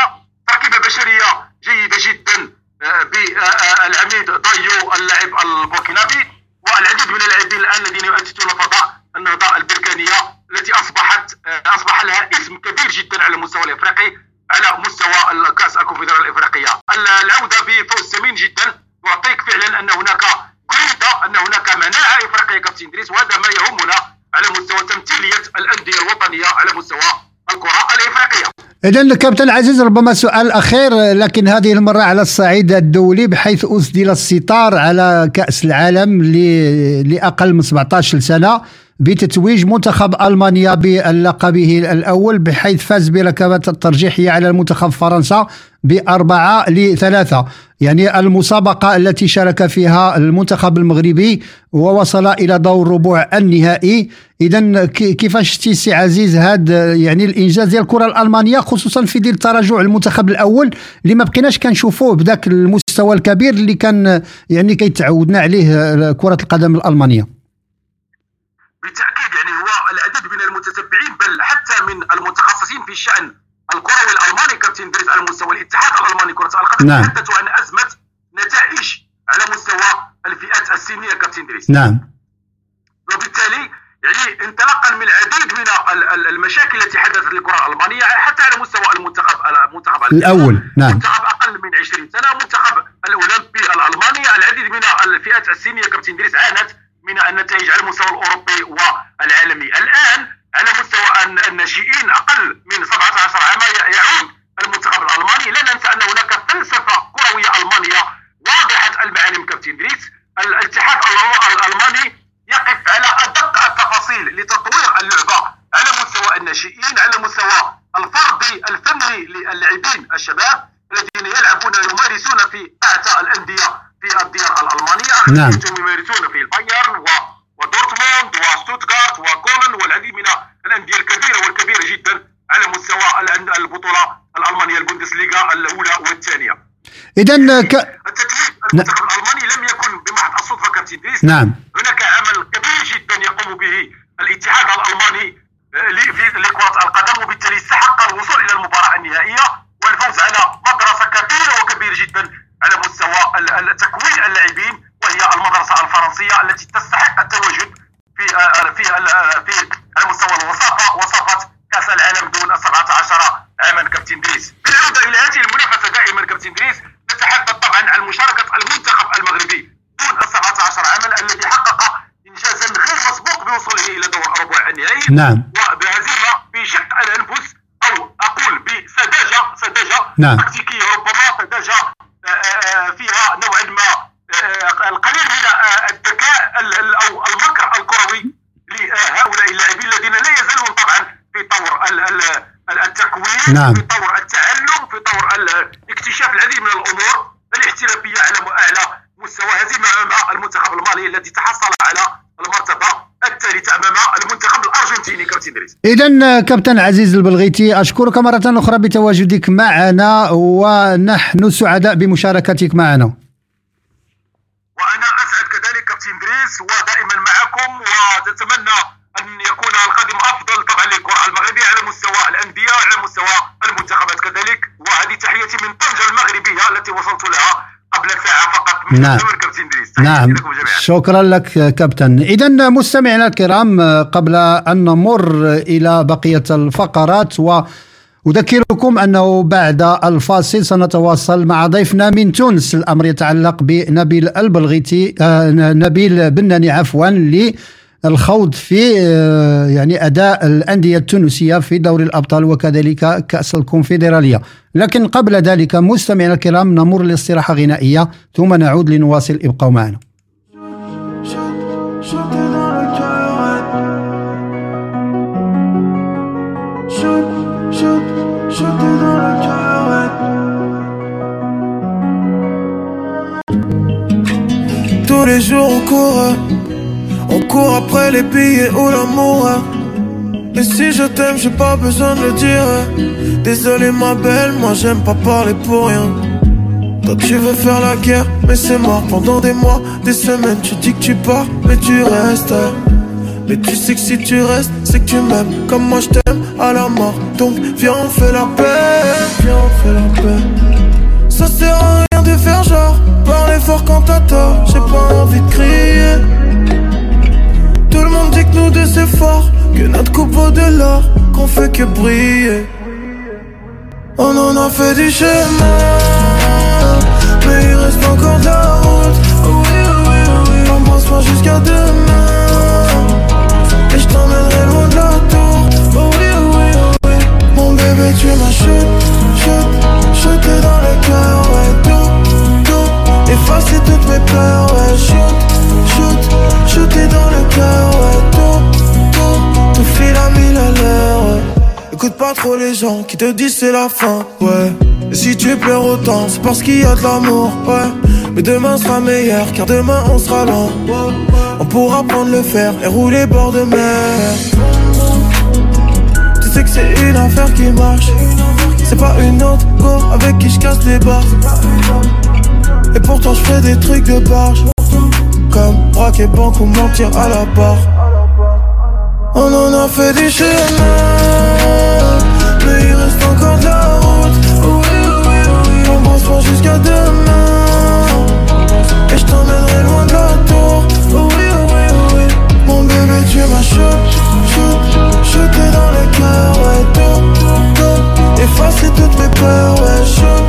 تركيبة بشرية جيدة جدا آه، بالعميد ضيو اللاعب البوركينابي والعديد من اللاعبين الآن الذين يؤسسون فضاء النهضة البركانية التي أصبحت آه، أصبح لها اسم كبير جدا على المستوى الإفريقي على مستوى الكأس الكونفدراليه الإفريقية. العودة بفوز ثمين جدا يعطيك فعلا أن هناك قريده أن هناك مناعة إفريقية كابتن إدريس وهذا ما يهمنا على مستوى تمثيلية الأندية الوطنية على مستوى الكرة الإفريقية. إذا كابتن عزيز ربما سؤال أخير لكن هذه المرة على الصعيد الدولي بحيث أسدل الستار على كأس العالم لأقل من 17 سنة بتتويج منتخب ألمانيا بلقبه الأول بحيث فاز بركبة الترجيحية على المنتخب فرنسا بأربعة لثلاثة. يعني المسابقة التي شارك فيها المنتخب المغربي ووصل إلى دور ربع النهائي. إذا كيفاش تيسي عزيز هذا يعني الإنجاز ديال الكرة الألمانية خصوصا في ديال التراجع المنتخب الأول اللي ما بقيناش كنشوفوه بذاك المستوى الكبير اللي كان يعني كيتعودنا عليه كرة القدم الألمانية؟ بالتأكيد يعني هو العديد من المتتبعين بل حتى من المتخصصين في الشأن. الكروي الالماني كابتن دريس على مستوى الاتحاد الألماني كرة القدم نعم. تحدثوا عن أزمة نتائج على مستوى الفئات السنية كابتن دريس نعم. وبالتالي يعني انطلاقا من العديد من المشاكل التي حدثت للكرة الألمانية حتى على مستوى المنتخب المنتخب الأول نعم. منتخب أقل من 20 سنة منتخب الأولمبي الألماني. العديد من الفئات السنية كابتن دريس عانت من النتائج على المستوى الأوروبي والعالمي. الآن على مستوى الناشئين أقل من 17 عاما يعود المنتخب الألماني. لا ننسى أن هناك فلسفة كروية ألمانية واضحة المعالم كابتن دريس الاتحاد الألماني يقف على أدق التفاصيل لتطوير اللعبة على مستوى الناشئين على مستوى الفردي الفني للاعبين الشباب الذين يلعبون يمارسون في اعتى الأندية في الديار الألمانية. نعم. يمارسون في البايرن ودورتموند وستوتغارت وكولن والعديد من الأندية الكبيرة والكبيرة جدا على مستوى البطولة الألمانية البوندسليغا الأولى والثانية. اذا ك... التتويج المنتخب الألماني لم يكن بمحض الصدفة كابتن نعم. هناك عمل كبير جدا يقوم به الاتحاد الألماني آه، لكره القدم وبالتالي استحق الوصول إلى المباراة النهائية والفوز على مدرسة كبيرة وكبيرة جدا على مستوى تكوين اللاعبين. وهي المدرسة الفرنسية التي تستحق التواجد في آه، في آه، في على مستوى الوصافه وصافه كأس العالم دون 17 عاما كابتن دريس بالعوده إلى هذه المنافسة دائما كابتن دريس نتحدث طبعا عن مشاركة المنتخب المغربي دون 17 عاما الذي حقق انجازا غير مسبوق بوصوله إلى دور ربع النهائي. نعم. وبهزيمه في شق الأنفس أو أقول بسذاجة سذاجة نعم. تكتيكية ربما سذاجة آه، فيها نوعا ما القليل من الذكاء أو المكر الكروي لهؤلاء اللاعبين الذين لا يزالون طبعا في طور التكوين نعم. في طور التعلم في طور اكتشاف العديد من الأمور الاحترافية على أعلى مستوى. هزيمه امام المنتخب المالي الذي تحصل على المرتبة الثالثة أمام المنتخب الأرجنتيني كابتن دريس اذا كابتن عزيز البلغيتي أشكرك مرة أخرى بتواجدك معنا ونحن سعداء بمشاركتك معنا وأنا اسعد كذلك كابتن دريس ودائما معكم ونتمنى أن يكون القادم أفضل. طبعا للكره المغربية على مستوى الأندية وعلى مستوى المنتخبات كذلك. وهذه تحياتي من طنجة المغربية التي وصلت لها قبل ساعة فقط من نعم. كابتن دريس نعم. شكرا لك كابتن. إذا مستمعينا الكرام قبل أن نمر إلى بقية الفقرات و أذكركم أنه بعد الفاصل سنتواصل مع ضيفنا من تونس. الأمر يتعلق بنبيل البلغيتي آه نبيل بناني عفوا للخوض في آه يعني أداء الأندية التونسية في دوري الأبطال وكذلك كأس الكونفدرالية. لكن قبل ذلك مستمعينا الكرام نمر لاستراحة غنائية ثم نعود لنواصل. ابقوا معنا. Tous les jours on court, on court après les billets ou l'amour. Et si je t'aime, j'ai pas besoin de le dire. Désolé ma belle, moi j'aime pas parler pour rien. Toi tu veux faire la guerre, mais c'est mort pendant des mois, des semaines. Tu dis que tu pars, mais tu restes. Mais tu sais que si tu restes, c'est que tu m'aimes comme moi je t'aime à la mort. Donc viens on fait la paix, viens on fait la paix. Ça sert à rien de faire genre, que notre coupe vaut de l'or, qu'on fait que briller. On en a fait du chemin, mais il reste encore de la route. Oui, oui, oui, embrasse-moi jusqu'à demain. Et je t'emmènerai loin de la tour. Oh oui, oui, oui, mon bébé, tu m'as shoot, shoot, shooté dans le cœur, ouais, tout, tout. Effacer toutes mes peurs, ouais, shoot, shoot, dans le cœur, ouais, mille à l'heure. Écoute pas trop les gens qui te disent c'est la fin, ouais. Et si tu pleures autant, c'est parce qu'il y a de l'amour, ouais. Mais demain sera meilleur, car demain on sera lent. On pourra prendre le fer et rouler bord de mer. Tu sais que c'est une affaire qui marche. C'est pas une autre go avec qui je casse les barres. Et pourtant je fais des trucs de barge. Comme braquer banque ou mentir à la barre. On en a fait du chemin. Mais il reste encore de la route. Oui, oui, oui. Embrasse-moi jusqu'à demain. Et je t'emmènerai loin de la tour. Oui, oui, oui. Mon bébé, tu m'as shoot, shoot, shooté dans le cœur, ouais, tout, tout. Effacer toutes mes peurs, ouais, shoot,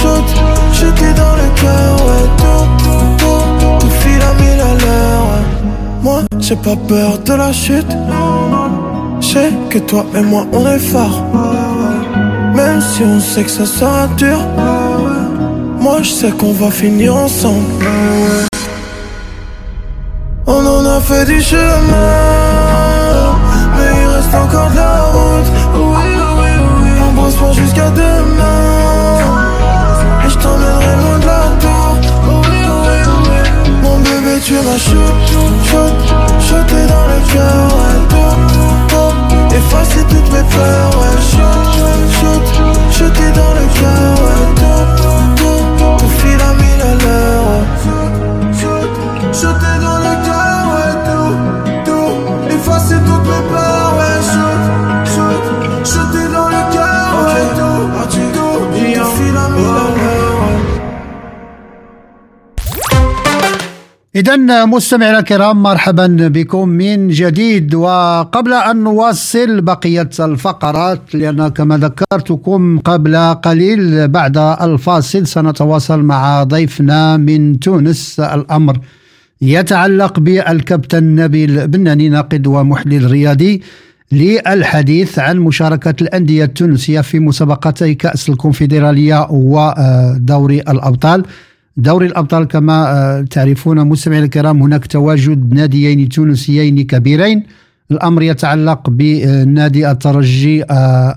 shoot, shooté dans le cœur, ouais, tout. J'ai pas peur de la chute. Je sais que toi et moi, on est forts. Même si on sait que ça sera dur. Moi, je sais qu'on va finir ensemble. On en a fait du chemin. إذا مستمعينا الكرام مرحبا بكم من جديد. وقبل أن نواصل بقية الفقرات لأن كما ذكرتكم قبل قليل بعد الفاصل سنتواصل مع ضيفنا من تونس. الأمر يتعلق بالكابتن نبيل بناني ناقد ومحلل رياضي للحديث عن مشاركة الأندية التونسية في مسابقتي كأس الكونفدرالية ودوري الأبطال. دوري الأبطال كما تعرفون مستمعينا الكرام هناك تواجد ناديين تونسيين كبيرين. الأمر يتعلق بنادي الترجي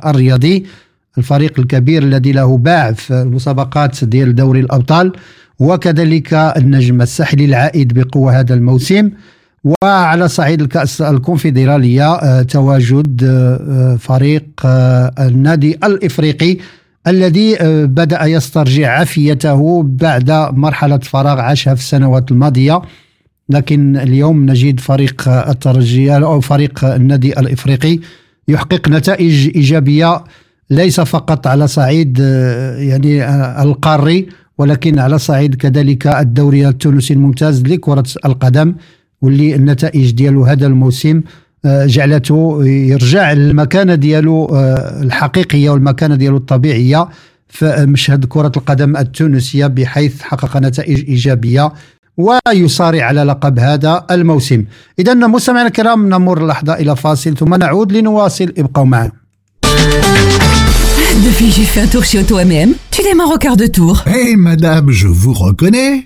الرياضي الفريق الكبير الذي له باع في المسابقات ديال دوري الأبطال وكذلك النجم الساحلي العائد بقوة هذا الموسم. وعلى صعيد الكأس الكونفدرالية تواجد فريق النادي الإفريقي الذي بدأ يسترجع عافيته بعد مرحلة فراغ عاشها في السنوات الماضية. لكن اليوم نجد فريق الترجي أو فريق النادي الإفريقي يحقق نتائج إيجابية ليس فقط على صعيد يعني القاري ولكن على صعيد كذلك الدوري التونسي الممتاز لكرة القدم واللي النتائج ديالو هذا الموسم آه، جعلته يرجع للمكانه ديالو آه، الحقيقيه والمكانه ديالو الطبيعيه في مشهد كره القدم التونسيه بحيث حقق نتائج ايجابيه ويصارع على لقب هذا الموسم اذا مستمعينا الكرام نمر لحظه إلى فاصل ثم نعود لنواصل ابقوا معنا Depuis j'ai fait un tour chez Auto MM, tu démarres au quart de tour. Hé madame, je vous reconnais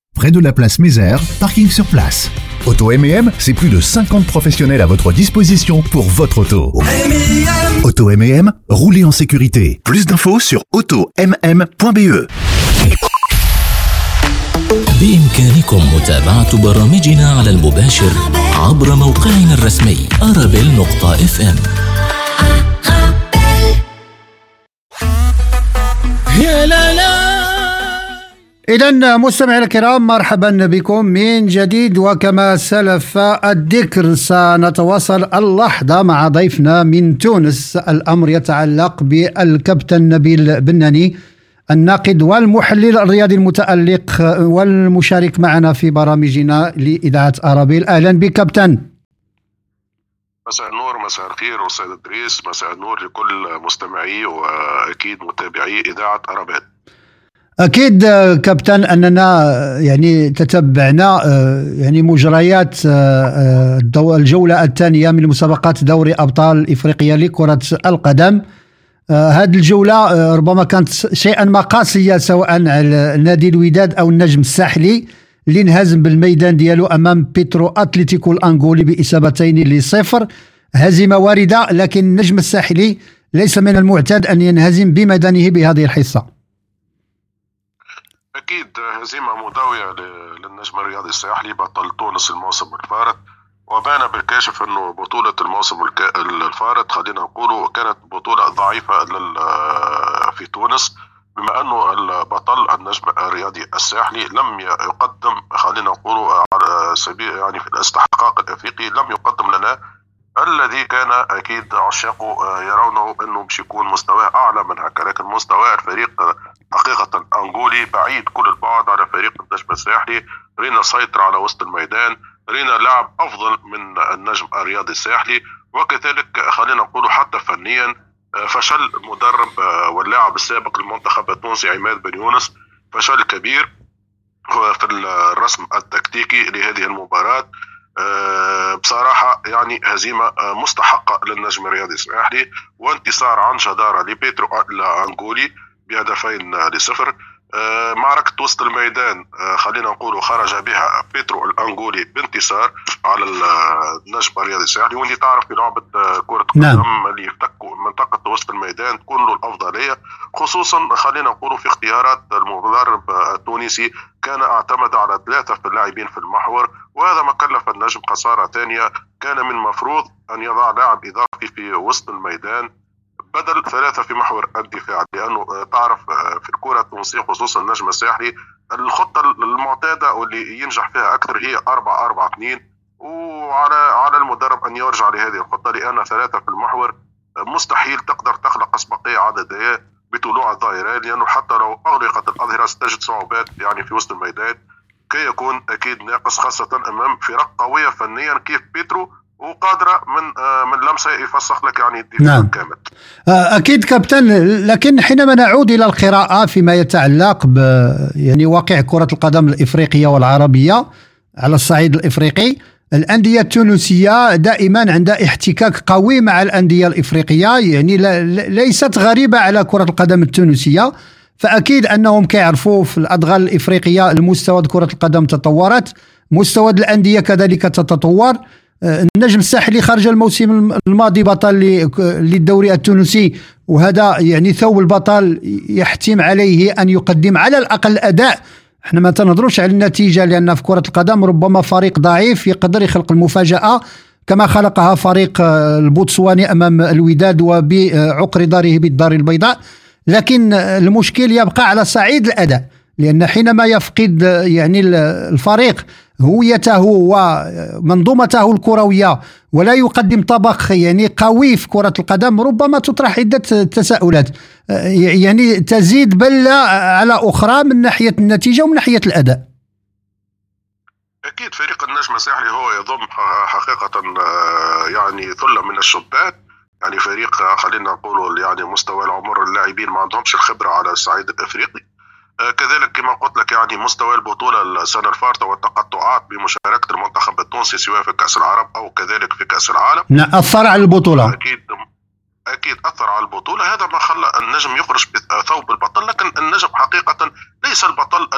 près de la place Mézère, parking sur place. Auto M&M, c'est plus de 50 professionnels à votre disposition pour votre auto. Auto M&M, roulez en sécurité. Plus d'infos sur automm.be. بإمكانكم متابعة برامجنا على المباشر عبر موقعنا الرسمي arabel.fm يا لا لا إذا مستمعينا الكرام مرحبا بكم من جديد وكما سلف الذكر سنتواصل اللحظة مع ضيفنا من تونس. الأمر يتعلق بالكابتن نبيل بناني الناقد والمحلل الرياضي المتألق والمشارك معنا في برامجنا لإذاعة أرابيل. أهلا بك كابتن. مساء النور مساء الخير أستاذ إدريس. مساء النور لكل مستمعي وأكيد متابعي إذاعة أرابيل. أكيد كابتن أننا يعني تتبعنا يعني مجريات الجولة الثانية من مسابقات دوري أبطال إفريقيا لكرة القدم. هذه الجولة ربما كانت شيئا ما قاسية سواء على نادي الوداد أو النجم الساحلي اللي انهزم بالميدان ديالو أمام بيترو أتلتيكو الأنغولي بإصابتين لصفر. هزيمة واردة لكن النجم الساحلي ليس من المعتاد أن ينهزم بميدانه بهذه الحصة. أكيد هزيمه مداوية للنجم الرياضي الساحلي بطل تونس الموسم الفارط وبان بالكاشف إنه بطولة الموسم الفارط خلينا نقولوا كانت بطولة ضعيفة في تونس بما إنه البطل النجم الرياضي الساحلي لم يقدم خلينا نقولوا على سبيل يعني في الاستحقاق الأفريقي لم يقدم لنا الذي كان أكيد عشاقه يرونه إنه باش يكون مستواه أعلى من هكا لكن مستوى الفريق حقيقة أنغولي بعيد كل البعد على فريق النجم الساحلي. رينا سيطر على وسط الميدان. رينا لعب أفضل من النجم الرياضي الساحلي. وكذلك خلينا نقول حتى فنيا فشل المدرب واللاعب السابق للمنتخب التونسي عماد بن يونس فشل كبير. في الرسم التكتيكي لهذه المباراة بصراحة يعني هزيمة مستحقة للنجم الرياضي الساحلي. وانتصار عن جدارة لبيترو الأنغولي بهدفين لصفر آه، معركة وسط الميدان آه، خلينا نقول خرج بها بيترو الأنغولي بانتصار على النجم الرياضي الساحلي واللي تعرف في لعبة آه، كرة. القدم نعم. اللي يفتكوا منطقة وسط الميدان تكون له الأفضلية خصوصا خلينا نقول في اختيارات المدرب التونسي كان اعتمد على ثلاثة في اللاعبين في المحور وهذا ما كلف النجم خسارة ثانية كان من المفروض أن يضع لاعب إضافي في وسط الميدان بدل ثلاثة في محور الدفاع لأنه آه، تعرف آه، في الكرة التونسية خصوصا النجم الساحلي الخطة المعتادة واللي ينجح فيها أكثر هي 4 4 2 وعلى على المدرب أن يرجع لهذه الخطة لأن ثلاثة في المحور آه، مستحيل تقدر تخلق أسبقية عددية بطلوع الظاهرة لأنه حتى لو أغلقت الأظهرة ستجد صعوبات يعني في وسط الميدان كي يكون أكيد ناقص خاصة أمام فرق قوية فنيا كيف بيترو وقادره من آه، من لمسه يفسخ لك يعني الدفاع نعم. كامل. آه، أكيد كابتن لكن حينما نعود إلى القراءة فيما يتعلق ب يعني واقع كرة القدم الإفريقية والعربية على الصعيد الإفريقي الأندية التونسية دائما عندها احتكاك قوي مع الأندية الإفريقية يعني ليست غريبة على كرة القدم التونسية فأكيد أنهم كيعرفوا في الأدغال الإفريقية المستوى كرة القدم تطورت مستوى الأندية كذلك تتطور النجم الساحلي خرج الموسم الماضي بطل للدوري التونسي وهذا يعني ثوب البطل يحتم عليه أن يقدم على الأقل أداء. إحنا ما تنظروش على النتيجة لأن في كرة القدم ربما فريق ضعيف يقدر يخلق المفاجأة كما خلقها فريق البوتسواني أمام الوداد وبعقر داره بالدار البيضاء. لكن المشكل يبقى على صعيد الأداء لأن حينما يفقد يعني الفريق هويته ومنظومته الكروية ولا يقدم طبق يعني قوي في كرة القدم ربما تطرح عدة تساؤلات. يعني تزيد بله على أخرى من ناحية النتيجة ومن ناحية الأداء. أكيد فريق النجم الساحلي هو يضم حقيقة يعني ثلة من الشبان يعني فريق خلينا نقول يعني مستوى العمر اللاعبين ما عندهمش الخبرة على الصعيد الإفريقي. آه، كذلك كما قلت لك يعني مستوى البطولة السنة الفارطة والتقطعات بمشاركة المنتخب التونسي سواء في كأس العرب أو كذلك في كأس العالم. نعم أثر على البطولة. أكيد أكيد أثر على البطولة. هذا ما خلى النجم يخرج بثوب البطل لكن النجم حقيقة ليس البطل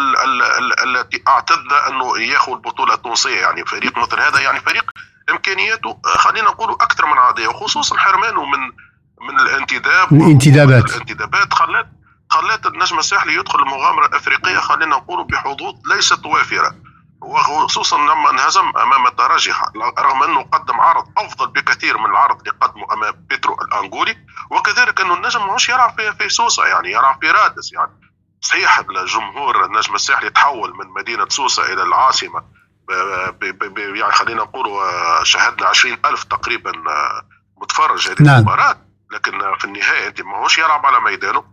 التي اعتدنا أنه ياخذ البطوله التونسيه يعني فريق مثل هذا يعني فريق إمكانياته آه، خلينا نقول أكثر من عادية وخصوصا حرمانه من من الانتداب الانتدابات. الانتدابات خلت خلت النجم الساحلي يدخل المغامرة الأفريقية خلينا نقول بحظوظ ليست وافرة وخصوصا لما انهزم أمام الترجي رغم أنه قدم عرض أفضل بكثير من العرض اللي قدمه أمام بيترو الأنغولي وكذلك أنه النجم ماهوش يلعب في في سوسة يعني يلعب في رادس يعني صحيح الجمهور النجم الساحلي تحول من مدينة سوسة إلى العاصمة يعني خلينا نقول عشرين ألف تقريبا متفرج هذه نعم. المباراة لكن في النهاية أنت ماهوش يلعب على ميدانه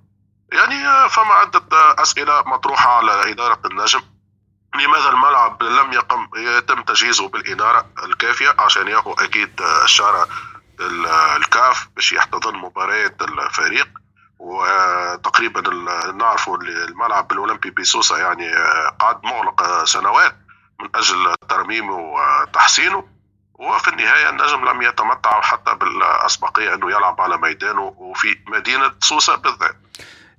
يعني فما عدة أسئلة مطروحة على إدارة النجم. لماذا الملعب لم يقم يتم تجهيزه بالإنارة الكافية؟ عشان يأخذ أكيد الشارع الكاف باش يحتضن مباريات الفريق. وتقريبا نعرفوا الملعب الاولمبي بسوسه يعني قعد مغلق سنوات من أجل ترميمه وتحسينه. وفي النهاية النجم لم يتمتع حتى بالأسبقية أنه يلعب على ميدانه وفي مدينة سوسه بالذات.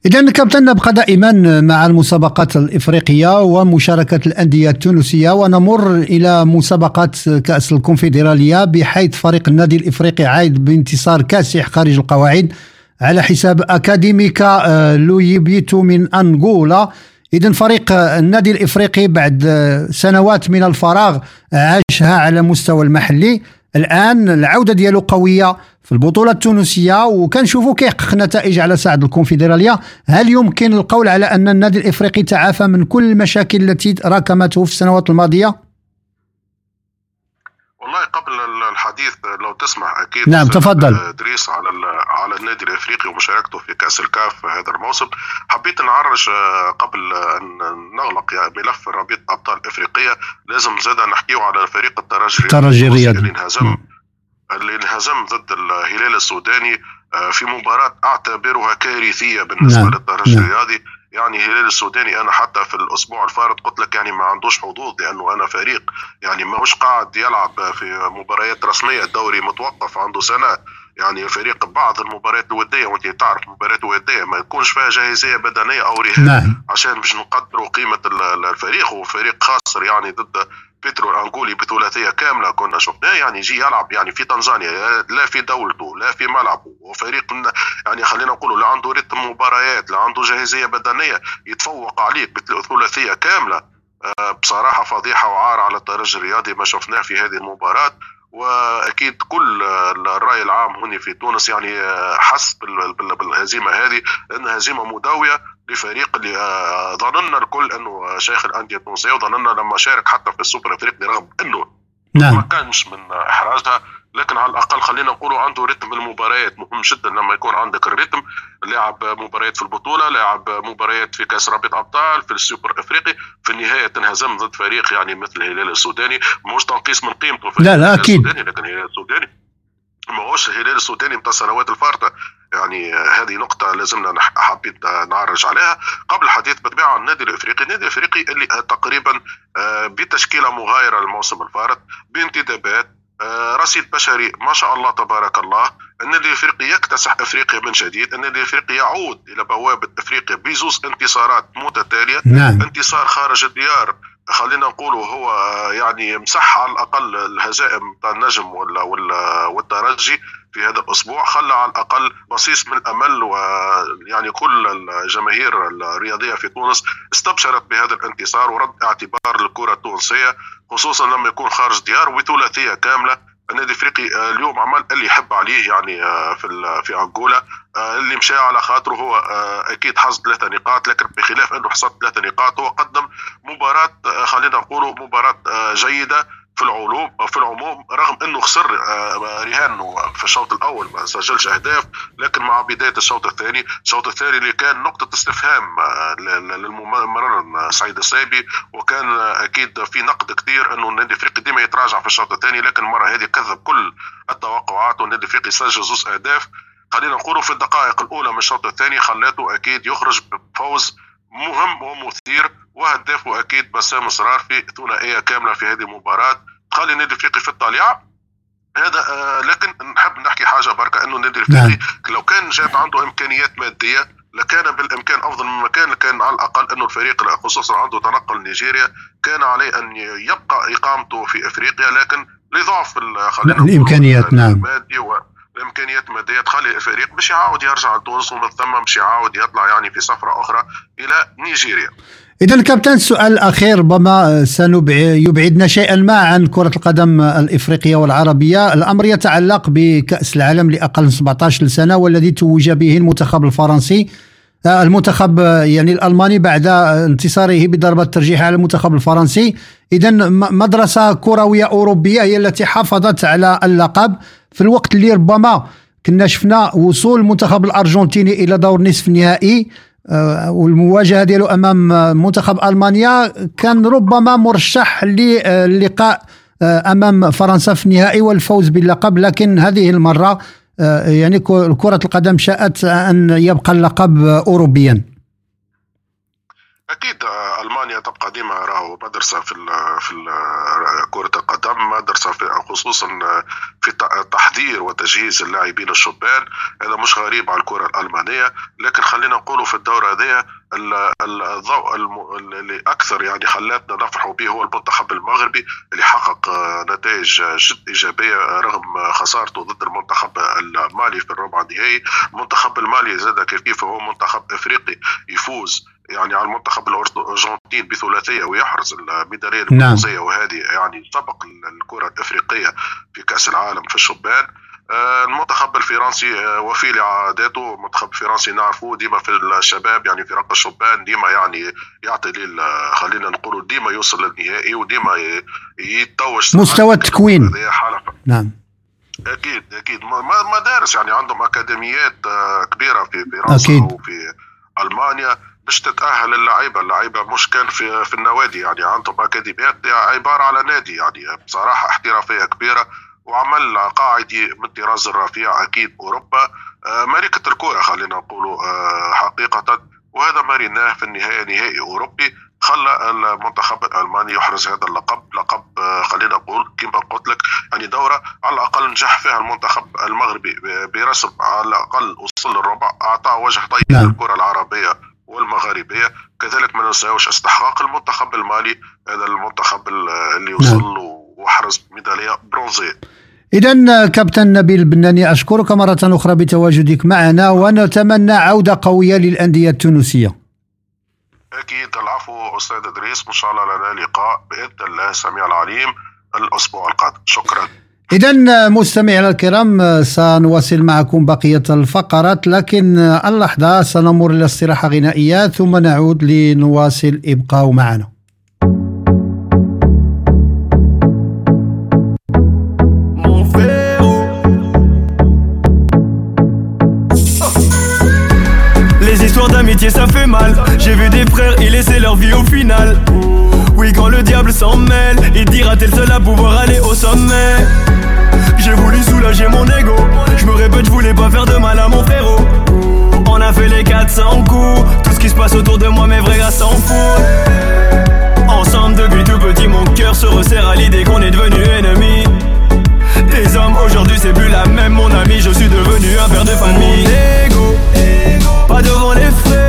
إذا كابتن نبقى دائما مع المسابقات الإفريقية ومشاركة الأندية التونسية ونمر إلى مسابقات كأس الكونفدرالية بحيث فريق النادي الإفريقي عايد بانتصار كاسح خارج القواعد على حساب أكاديميكا آه، لويبيتو من أنغولا. إذا فريق النادي الإفريقي بعد سنوات من الفراغ عاشها على مستوى المحلي. الآن العودة ديالو قوية في البطولة التونسية وكنشوفوا كيحقق نتائج على صعيد الكونفدرالية هل يمكن القول على أن النادي الإفريقي تعافى من كل المشاكل التي راكمته في السنوات الماضية؟ والله قبل الحديث لو تسمح أكيد نعم تفضل. إدريس على على النادي الإفريقي ومشاركته في كأس الكاف هذا الموسم. حبيت نعرج آه، قبل أن نغلق يعني ملف رابطه أبطال افريقيا لازم زاد نحكيو على فريق الترجي. الترجي الرياضي. اللي انهزم اللي انهزم ضد الهلال السوداني آه، في مباراة أعتبرها كارثية بالنسبة نعم. للترجي نعم. يعني هلال السوداني أنا حتى في الأسبوع الفارط قلت لك يعني ما عندوش حظوظ لأنه أنا فريق يعني ماهوش قاعد يلعب في مباريات رسمية الدوري متوقف عنده سنة يعني فريق بعض المباريات الودية وأنت تعرف المباريات الودية ما يكونش فيها جاهزية بدنية أو رهان نعم. عشان باش نقدروا قيمة الفريق هو فريق خاسر يعني ضد بيترو الانغولي بثلاثيه كاملة كنا شفناه يعني يجي يلعب يعني في تنزانيا لا في دولته لا في ملعبه وفريق يعني خلينا نقولوا لا عنده رتم مباريات لا عنده جاهزية بدنية يتفوق عليك بثلاثيه كاملة. آه، بصراحة فضيحة وعار على الترجي الرياضي ما شفناه في هذه المباراة وأكيد كل الرأي العام هنا في تونس يعني آه، حس بالهزيمه هذه لانها هزيمة مداوية لفريق اللي آه، ظننا الكل إنه شيخ الأندية التونسية وظننا لما شارك حتى في السوبر افريقي رغم إنه نعم. ما كانش من إحراجها. لكن على الأقل خلينا نقولوا عنده رتم المباريات مهم جدا لما يكون عندك الرتم. لاعب مباريات في البطولة لاعب مباريات في كأس رابطه أبطال في السوبر إفريقي. في النهاية تنهزم ضد فريق يعني مثل الهلال السوداني. مش تنقيص من قيمته في لا لا أكيد. السوداني لكن الهلال السوداني ماهوش الهلال السوداني نتاع السنوات الفارطة. يعني هذه نقطة لازمنا حبيت نعرج عليها قبل الحديث بالطبيعة عن النادي الإفريقي، النادي الإفريقي اللي تقريبا آه، بتشكيلة مغايرة الموسم الفارط بانتدابات آه، رصيد بشري ما شاء الله تبارك الله النادي الإفريقي يكتسح إفريقيا من جديد النادي الإفريقي يعود إلى بوابة إفريقيا بزوز انتصارات متتالية نعم. انتصار خارج الديار خلينا نقول هو يعني مسح على الأقل الهزائم تاع النجم ولا ولا والترجي في هذا الأسبوع. خلى على الأقل بصيص من الامل ويعني كل الجماهير الرياضية في تونس استبشرت بهذا الانتصار ورد اعتبار للكره التونسية خصوصا لما يكون خارج ديار وبثلاثيه كاملة النادي الافريقي آه، اليوم عمل اللي يحب عليه يعني آه، في في انغولا آه، اللي مشى على خاطره هو أكيد حصد ثلاثة نقاط لكن بخلاف انه حصد ثلاثة نقاط هو قدم مباراة خلينا نقولوا مباراة جيدة. في العلوم في العموم رغم إنه خسر آه، رهان في الشوط الأول ما سجلش أهداف لكن مع بداية الشوط الثاني الشوط الثاني اللي كان نقطة استفهام آه، للممرر سعيد السايبي وكان أكيد في نقد كثير إنه النادي الافريقي ديما يتراجع في الشوط الثاني لكن المرة هذه كذب كل التوقعات والنادي الافريقي سجل زوز أهداف. خلينا نقولوا في الدقائق الأولى من الشوط الثاني خلاته أكيد يخرج بفوز مهم ومثير وهدافه أكيد بسام صرار في ثنائية كاملة في هذه المباراة. تخلي النادي الافريقي في الطليعه هذا آه لكن نحب نحكي حاجة بركة إنه النادي الافريقي نعم. لو كان جاب عنده إمكانيات مادية لكان بالإمكان أفضل مما كان كان على الأقل إنه الفريق خصوصا عنده تنقل نيجيريا كان عليه أن يبقى إقامته في إفريقيا لكن لضعف الإمكانيات نعم. المادي الإمكانيات الماديه تخلي الفريق باش يعاود يرجع لتونس ومن ثم باش يعاود يطلع يعني في سفره أخرى إلى نيجيريا. إذا كابتن السؤال الأخير ربما سيبعدنا شيئا ما عن كرة القدم الإفريقية والعربية. الأمر يتعلق بكأس العالم لأقل من 17 سنة والذي توج به المنتخب الفرنسي. آه، المنتخب يعني الألماني بعد انتصاره بضربة ترجيح على المنتخب الفرنسي. إذا مدرسة كروية أوروبية هي التي حافظت على اللقب. في الوقت اللي ربما كنا شفنا وصول المنتخب الأرجنتيني إلى دور نصف النهائي والمواجهة ديالو أمام منتخب ألمانيا كان ربما مرشح للقاء آه، أمام فرنسا في النهائي والفوز باللقب لكن هذه المرة آه، يعني كرة القدم شاءت أن يبقى اللقب اوروبيا. أكيد ألمانيا تبقى ديما راهو مدرسه في في كرة القدم مدرسه في خصوصا في تحضير وتجهيز اللاعبين الشبان. هذا مش غريب على الكرة الألمانية. لكن خلينا نقولوا في الدورة هذه الضوء اللي أكثر يعني خلاتنا نفرحوا به هو المنتخب المغربي اللي حقق نتائج جد إيجابية رغم خسارته ضد المنتخب المالي في الربع النهائي. المنتخب المالي زاد كيف هو منتخب إفريقي يفوز يعني على المنتخب الارجنتين بثلاثية ويحرز الميداليه. البرونزيه نعم. وهذه يعني سبق الكرة الإفريقية في كأس العالم في الشبان. آه، المنتخب الفرنسي آه، وفي لعاداته المنتخب الفرنسي نعرفه ديما في الشباب يعني في رق الشبان ديما يعني يعطي خلينا نقولوا ديما يوصل للنهائي وديما يتوج مستوى التكوين. نعم. أكيد أكيد. مدارس يعني عندهم أكاديميات آه، كبيرة في فرنسا وفي ألمانيا. باش تتأهل اللعيبة. اللعيبة مش كان في في النوادي يعني عندهم أكاديميات عبارة على نادي يعني بصراحة احترافية كبيرة وعمل قاعدي من الطراز الرفيع أكيد أوروبا. آه، ملكة الكره خلينا نقولوا آه، حقيقة. وهذا ما ريناه في النهاية نهائي أوروبي. خلى المنتخب الألماني يحرز هذا اللقب. لقب آه، خلينا نقول كما قلت لك يعني دورة على الأقل نجح فيها المنتخب المغربي برسم على الأقل وصل للربع. أعطى وجه طيب نعم. للكرة العربية. والمغاربية. كذلك ما ننساوش استحقاق المنتخب المالي هذا المنتخب اللي وصل له نعم. وحرز ميدالية برونزية. إذا كابتن نبيل البناني أشكرك مرة أخرى بتواجدك معنا ونتمنى عودة قوية للأندية التونسية. أكيد. العفو أستاذ إدريس. إن شاء الله لنا لقاء بإذن الله السميع العليم. الأسبوع القادم. شكرا. إذا مستمعينا الكرام سنواصل معكم بقية الفقرات لكن اللحظة سنمر إلى استراحة غنائية ثم نعود لنواصل. ابقاء معنا. Les histoires d'amitié ça fait mal. J'ai vu des frères y laisser leur vie au final. Oui quand le diable s'en mêle Il dira t'es le seul à pouvoir aller au sommet? J'ai voulu soulager mon ego. Je me répète, je voulais pas faire de mal à mon frérot. On a fait les 400 coups. Tout ce qui se passe autour de moi, mes vrais gars s'en foutent. Ensemble depuis tout petit, mon cœur se resserre à l'idée qu'on est devenu ennemis. Les hommes aujourd'hui, c'est plus la même, mon ami. Je suis devenu un père de famille. Ego, pas devant les frérots.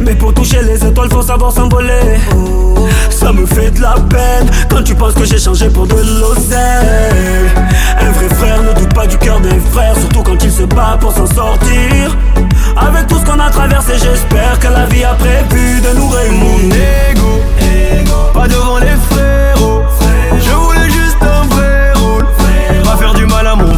Mais pour toucher les étoiles, faut savoir s'envoler. Ça me fait de la peine quand tu penses que j'ai changé pour de l'oseille. Un vrai frère ne doute pas du cœur des frères, surtout quand il se bat pour s'en sortir. Avec tout ce qu'on a traversé, j'espère que la vie a prévu de nous réunir. Mon ego, pas devant les frérots. Je voulais juste un vrai rôle, pas faire du mal à mon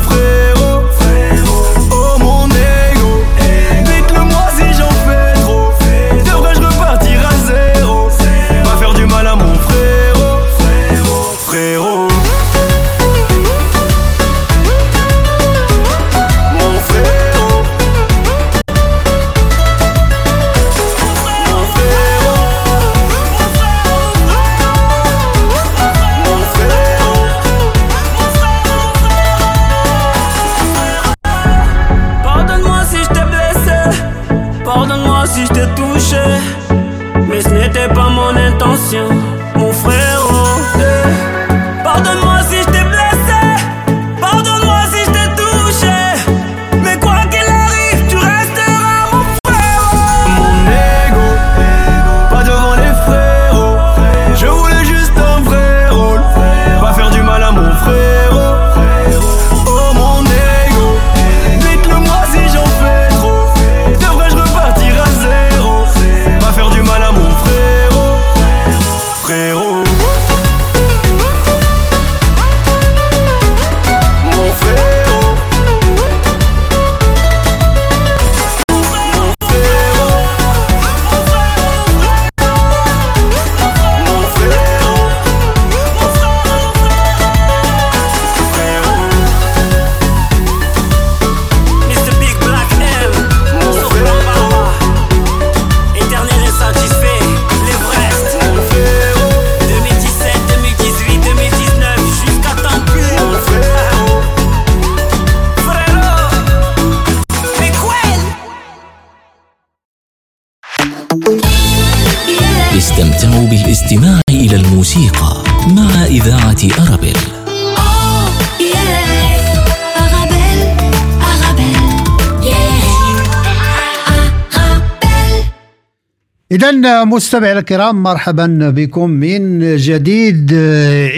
إذا مستمعينا الكرام مرحبا بكم من جديد.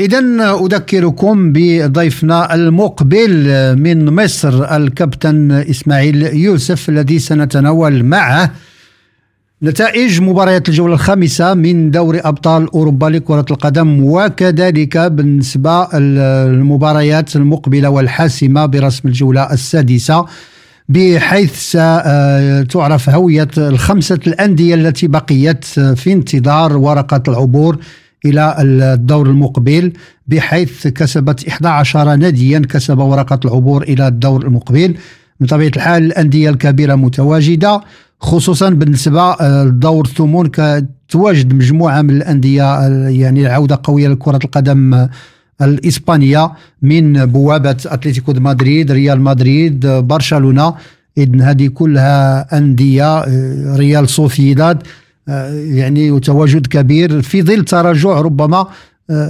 إذا أذكركم بضيفنا المقبل من مصر الكابتن إسماعيل يوسف الذي سنتناول معه نتائج مباريات الجولة الخامسة من دوري أبطال أوروبا لكرة القدم وكذلك بالنسبة المباريات المقبلة والحاسمة برسم الجولة السادسة. بحيث ستعرف هوية الخمسة الأندية التي بقيت في انتظار ورقة العبور إلى الدور المقبل بحيث كسبت 11 ناديا كسب ورقة العبور إلى الدور المقبل. من طبيعة الحال الأندية الكبيرة متواجدة خصوصا بالنسبة لدور الثمون كتواجد مجموعة من الأندية يعني عودة قوية لكرة القدم الإسبانية من بوابة أتلتيكو مدريد ريال مدريد برشلونة. إذن هذه كلها أندية ريال صوفيداد يعني تواجد كبير في ظل تراجع ربما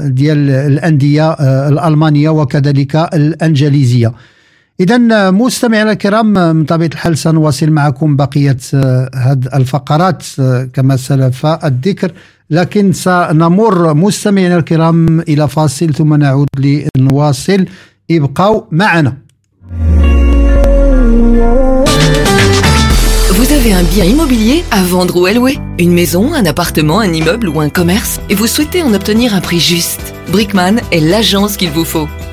ديال الأندية الألمانية وكذلك الأنجليزية. إذا مستمعينا الكرام من طبيعة الحال سنواصل معكم بقية هذه الفقرات كما سلف الذكر. لكن سنمر مستمعينا الكرام إلى فاصل ثم نعود لنواصل ابقوا معنا Vous avez un bien immobilier à vendre ou à louer Une maison, un appartement, un immeuble ou un commerce Et vous souhaitez en obtenir un prix juste Brickman est l'agence qu'il vous faut.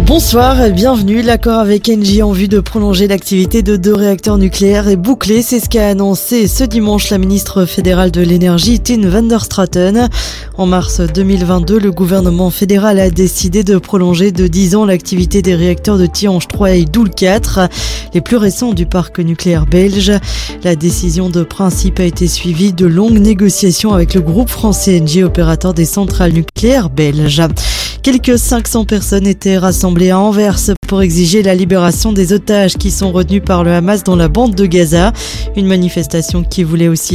Bonsoir bienvenue. L'accord avec Engie en vue de prolonger l'activité de deux réacteurs nucléaires est bouclé. C'est ce qu'a annoncé ce dimanche la ministre fédérale de l'énergie, Tine van der Straten. En mars 2022, le gouvernement fédéral a décidé de prolonger de 10 ans l'activité des réacteurs de Tihange 3 et Doul 4, les plus récents du parc nucléaire belge. La décision de principe a été suivie de longues négociations avec le groupe français Engie, opérateur des centrales nucléaires belges. Quelques 500 personnes étaient rassemblées à Anvers pour exiger la libération des otages qui sont retenus par le Hamas dans la bande de Gaza. Une manifestation qui voulait aussi